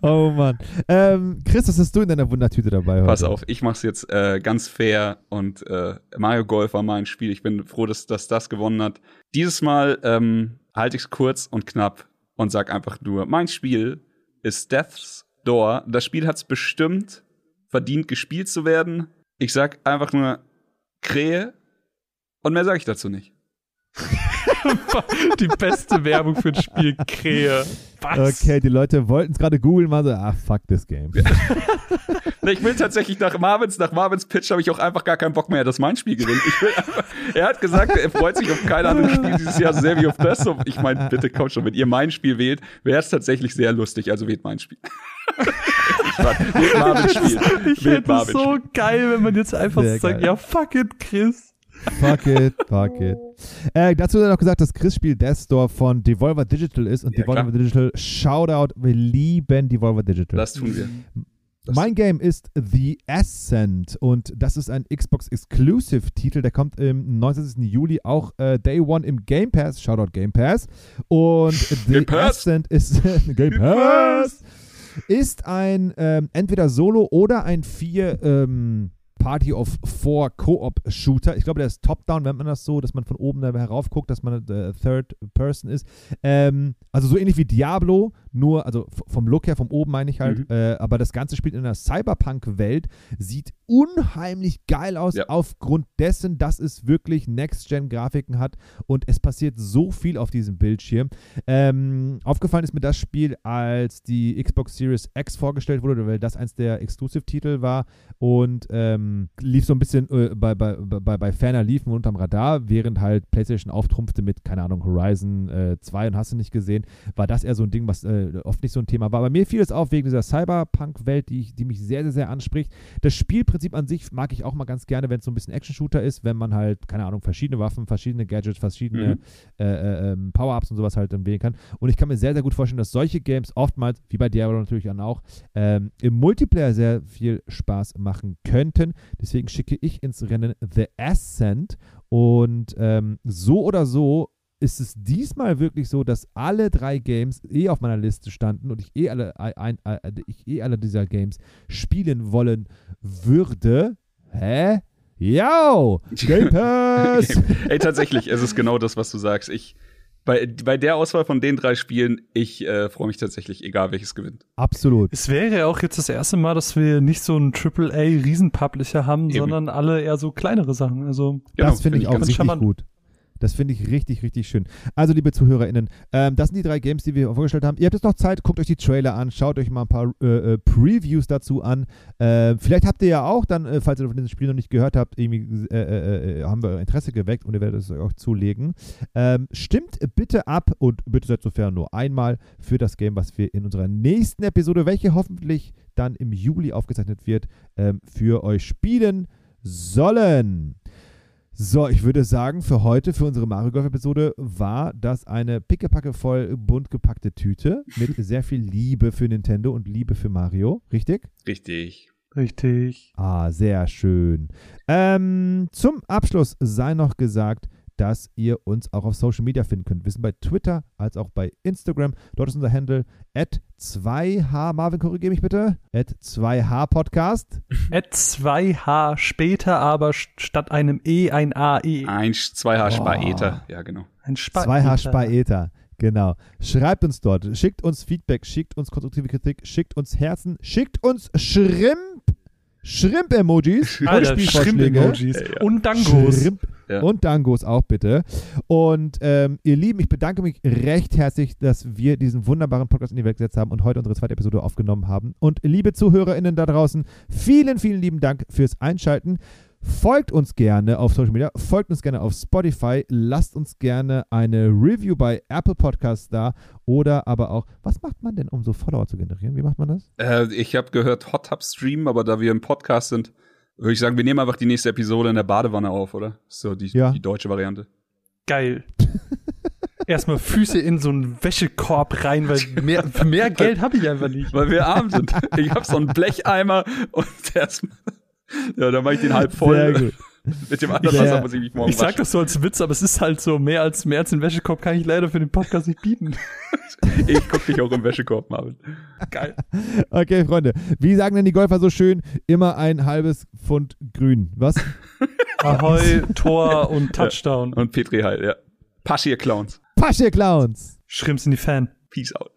Oh Mann. Ähm, Chris, was hast du in deiner Wundertüte dabei heute? Pass auf, ich mach's jetzt äh, ganz fair und äh, Mario Golf war mein Spiel. Ich bin froh, dass, dass das gewonnen hat. Dieses Mal ähm, halte ich's kurz und knapp und sag einfach nur, mein Spiel ist Death's Door. Das Spiel hat's bestimmt verdient gespielt zu werden. Ich sag einfach nur Krähe und mehr sage ich dazu nicht. die beste Werbung für ein Spiel Krähe. Was? Okay, die Leute wollten es gerade googeln, mal so, ah, fuck this game. ich will tatsächlich nach Marvins, nach Marvins Pitch habe ich auch einfach gar keinen Bock mehr, dass mein Spiel gewinnt. Einfach, er hat gesagt, er freut sich auf kein anderes Spiel dieses Jahr sehr wie auf das. Und ich meine, bitte komm schon, wenn ihr mein Spiel wählt, wäre es tatsächlich sehr lustig. Also wählt mein Spiel. ich wählt Marvins Spiel. Ich finde es so Spiel. geil, wenn man jetzt einfach sehr sagt, geil. ja, fuck it, Chris. Fuck it, fuck it. Äh, dazu hat er noch gesagt, dass Chris Spiel Death Store von Devolver Digital ist und ja, Devolver klar. Digital, Shoutout, wir lieben Devolver Digital. Das tun wir. Das mein Game ist The Ascent und das ist ein Xbox Exclusive Titel, der kommt im 19. Juli auch äh, Day One im Game Pass. Shoutout Game Pass. Und The Game Pass. Ascent ist Game Pass ist ein ähm, entweder Solo oder ein vier ähm, Party of Four Co-op-Shooter. Ich glaube, der ist Top-Down, wenn man das so, dass man von oben da heraufguckt, dass man äh, Third Person ist. Ähm, also so ähnlich wie Diablo, nur, also vom Look her, vom oben meine ich halt, mhm. äh, aber das Ganze spielt in einer Cyberpunk-Welt, sieht unheimlich geil aus, ja. aufgrund dessen, dass es wirklich Next-Gen-Grafiken hat und es passiert so viel auf diesem Bildschirm. Ähm, aufgefallen ist mir das Spiel, als die Xbox Series X vorgestellt wurde, weil das eins der Exclusive-Titel war und ähm, lief so ein bisschen äh, bei, bei, bei, bei ferner liefen unterm Radar, während halt PlayStation auftrumpfte mit, keine Ahnung, Horizon äh, 2 und hast du nicht gesehen, war das eher so ein Ding, was äh, oft nicht so ein Thema war. Aber mir fiel es auf wegen dieser Cyberpunk-Welt, die, die mich sehr, sehr, sehr anspricht. Das Spielprinzip an sich mag ich auch mal ganz gerne, wenn es so ein bisschen Action-Shooter ist, wenn man halt, keine Ahnung, verschiedene Waffen, verschiedene Gadgets, verschiedene mhm. äh, äh, ähm, Power-Ups und sowas halt dann wählen kann. Und ich kann mir sehr, sehr gut vorstellen, dass solche Games oftmals, wie bei Diablo natürlich dann auch, ähm, im Multiplayer sehr viel Spaß machen könnten. Deswegen schicke ich ins Rennen The Ascent und ähm, so oder so ist es diesmal wirklich so, dass alle drei Games eh auf meiner Liste standen und ich eh alle, ein, ein, ich eh alle dieser Games spielen wollen würde. Hä? Yo! Game Pass! Ey, tatsächlich, es ist genau das, was du sagst. Ich, bei, bei der Auswahl von den drei Spielen, ich äh, freue mich tatsächlich, egal welches gewinnt. Absolut. Es wäre ja auch jetzt das erste Mal, dass wir nicht so einen AAA-Riesenpublisher haben, Eben. sondern alle eher so kleinere Sachen. Also, genau, das finde find ich auch richtig gut. Das finde ich richtig, richtig schön. Also, liebe ZuhörerInnen, ähm, das sind die drei Games, die wir vorgestellt haben. Ihr habt jetzt noch Zeit, guckt euch die Trailer an, schaut euch mal ein paar äh, äh, Previews dazu an. Äh, vielleicht habt ihr ja auch dann, äh, falls ihr von diesem Spiel noch nicht gehört habt, irgendwie äh, haben wir Interesse geweckt und ihr werdet es euch auch zulegen. Ähm, stimmt bitte ab und bitte seid sofern nur einmal für das Game, was wir in unserer nächsten Episode, welche hoffentlich dann im Juli aufgezeichnet wird, ähm, für euch spielen sollen. So, ich würde sagen, für heute, für unsere Mario Golf-Episode, war das eine pickepacke voll bunt gepackte Tüte mit sehr viel Liebe für Nintendo und Liebe für Mario. Richtig? Richtig. Richtig. Ah, sehr schön. Ähm, zum Abschluss sei noch gesagt, dass ihr uns auch auf Social Media finden könnt. Wir sind bei Twitter als auch bei Instagram. Dort ist unser Handle at 2H. Marvin, korrigiere mich bitte. At 2H Podcast. At 2H später, aber statt einem E ein AE. Ein 2H Spaeter. Ja, genau. Ein Spaeter. 2H Spaeter. Genau. Schreibt uns dort, schickt uns Feedback, schickt uns konstruktive Kritik, schickt uns Herzen, schickt uns Shrimp. Shrimp-Emojis und Spielvorschläge. Und Dangos. Shrimp ja. Und Dangos auch bitte. Und ähm, ihr Lieben, ich bedanke mich recht herzlich, dass wir diesen wunderbaren Podcast in die Welt gesetzt haben und heute unsere zweite Episode aufgenommen haben. Und liebe ZuhörerInnen da draußen, vielen, vielen lieben Dank fürs Einschalten. Folgt uns gerne auf Social Media, folgt uns gerne auf Spotify, lasst uns gerne eine Review bei Apple Podcasts da oder aber auch, was macht man denn, um so Follower zu generieren? Wie macht man das? Äh, ich habe gehört Hot Tub Stream, aber da wir im Podcast sind, würde ich sagen, wir nehmen einfach die nächste Episode in der Badewanne auf, oder? So die, ja. die deutsche Variante. Geil. Erstmal Füße in so einen Wäschekorb rein, weil mehr, mehr Geld habe ich einfach nicht. Weil wir arm sind. Ich habe so einen Blecheimer und erstmal. Ja, dann mache ich den halb voll. Sehr gut. Mit dem anderen Wasser muss ich mich morgen Ich sag das so als Witz, aber es ist halt so, mehr als, mehr als den Wäschekorb kann ich leider für den Podcast nicht bieten. ich guck dich auch im Wäschekorb, Marvin. Geil. Okay, Freunde. Wie sagen denn die Golfer so schön? Immer ein halbes Pfund grün. Was? Ahoi, Tor und Touchdown. Ja. Und Petri Heil, ja. Pasch ihr Clowns. Pasch ihr Clowns. Schrimps in die Fan. Peace out.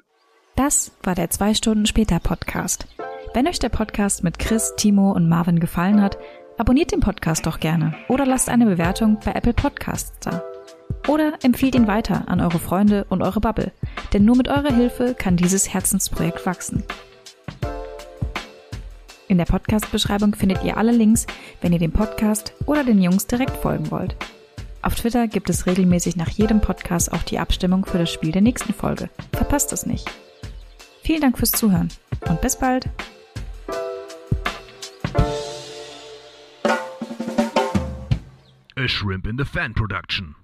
Das war der zwei Stunden später Podcast. Wenn euch der Podcast mit Chris, Timo und Marvin gefallen hat, abonniert den Podcast doch gerne oder lasst eine Bewertung bei Apple Podcasts da. Oder empfiehlt ihn weiter an eure Freunde und eure Bubble, denn nur mit eurer Hilfe kann dieses Herzensprojekt wachsen. In der Podcast-Beschreibung findet ihr alle Links, wenn ihr dem Podcast oder den Jungs direkt folgen wollt. Auf Twitter gibt es regelmäßig nach jedem Podcast auch die Abstimmung für das Spiel der nächsten Folge. Verpasst es nicht. Vielen Dank fürs Zuhören und bis bald. A Shrimp in the Fan Production.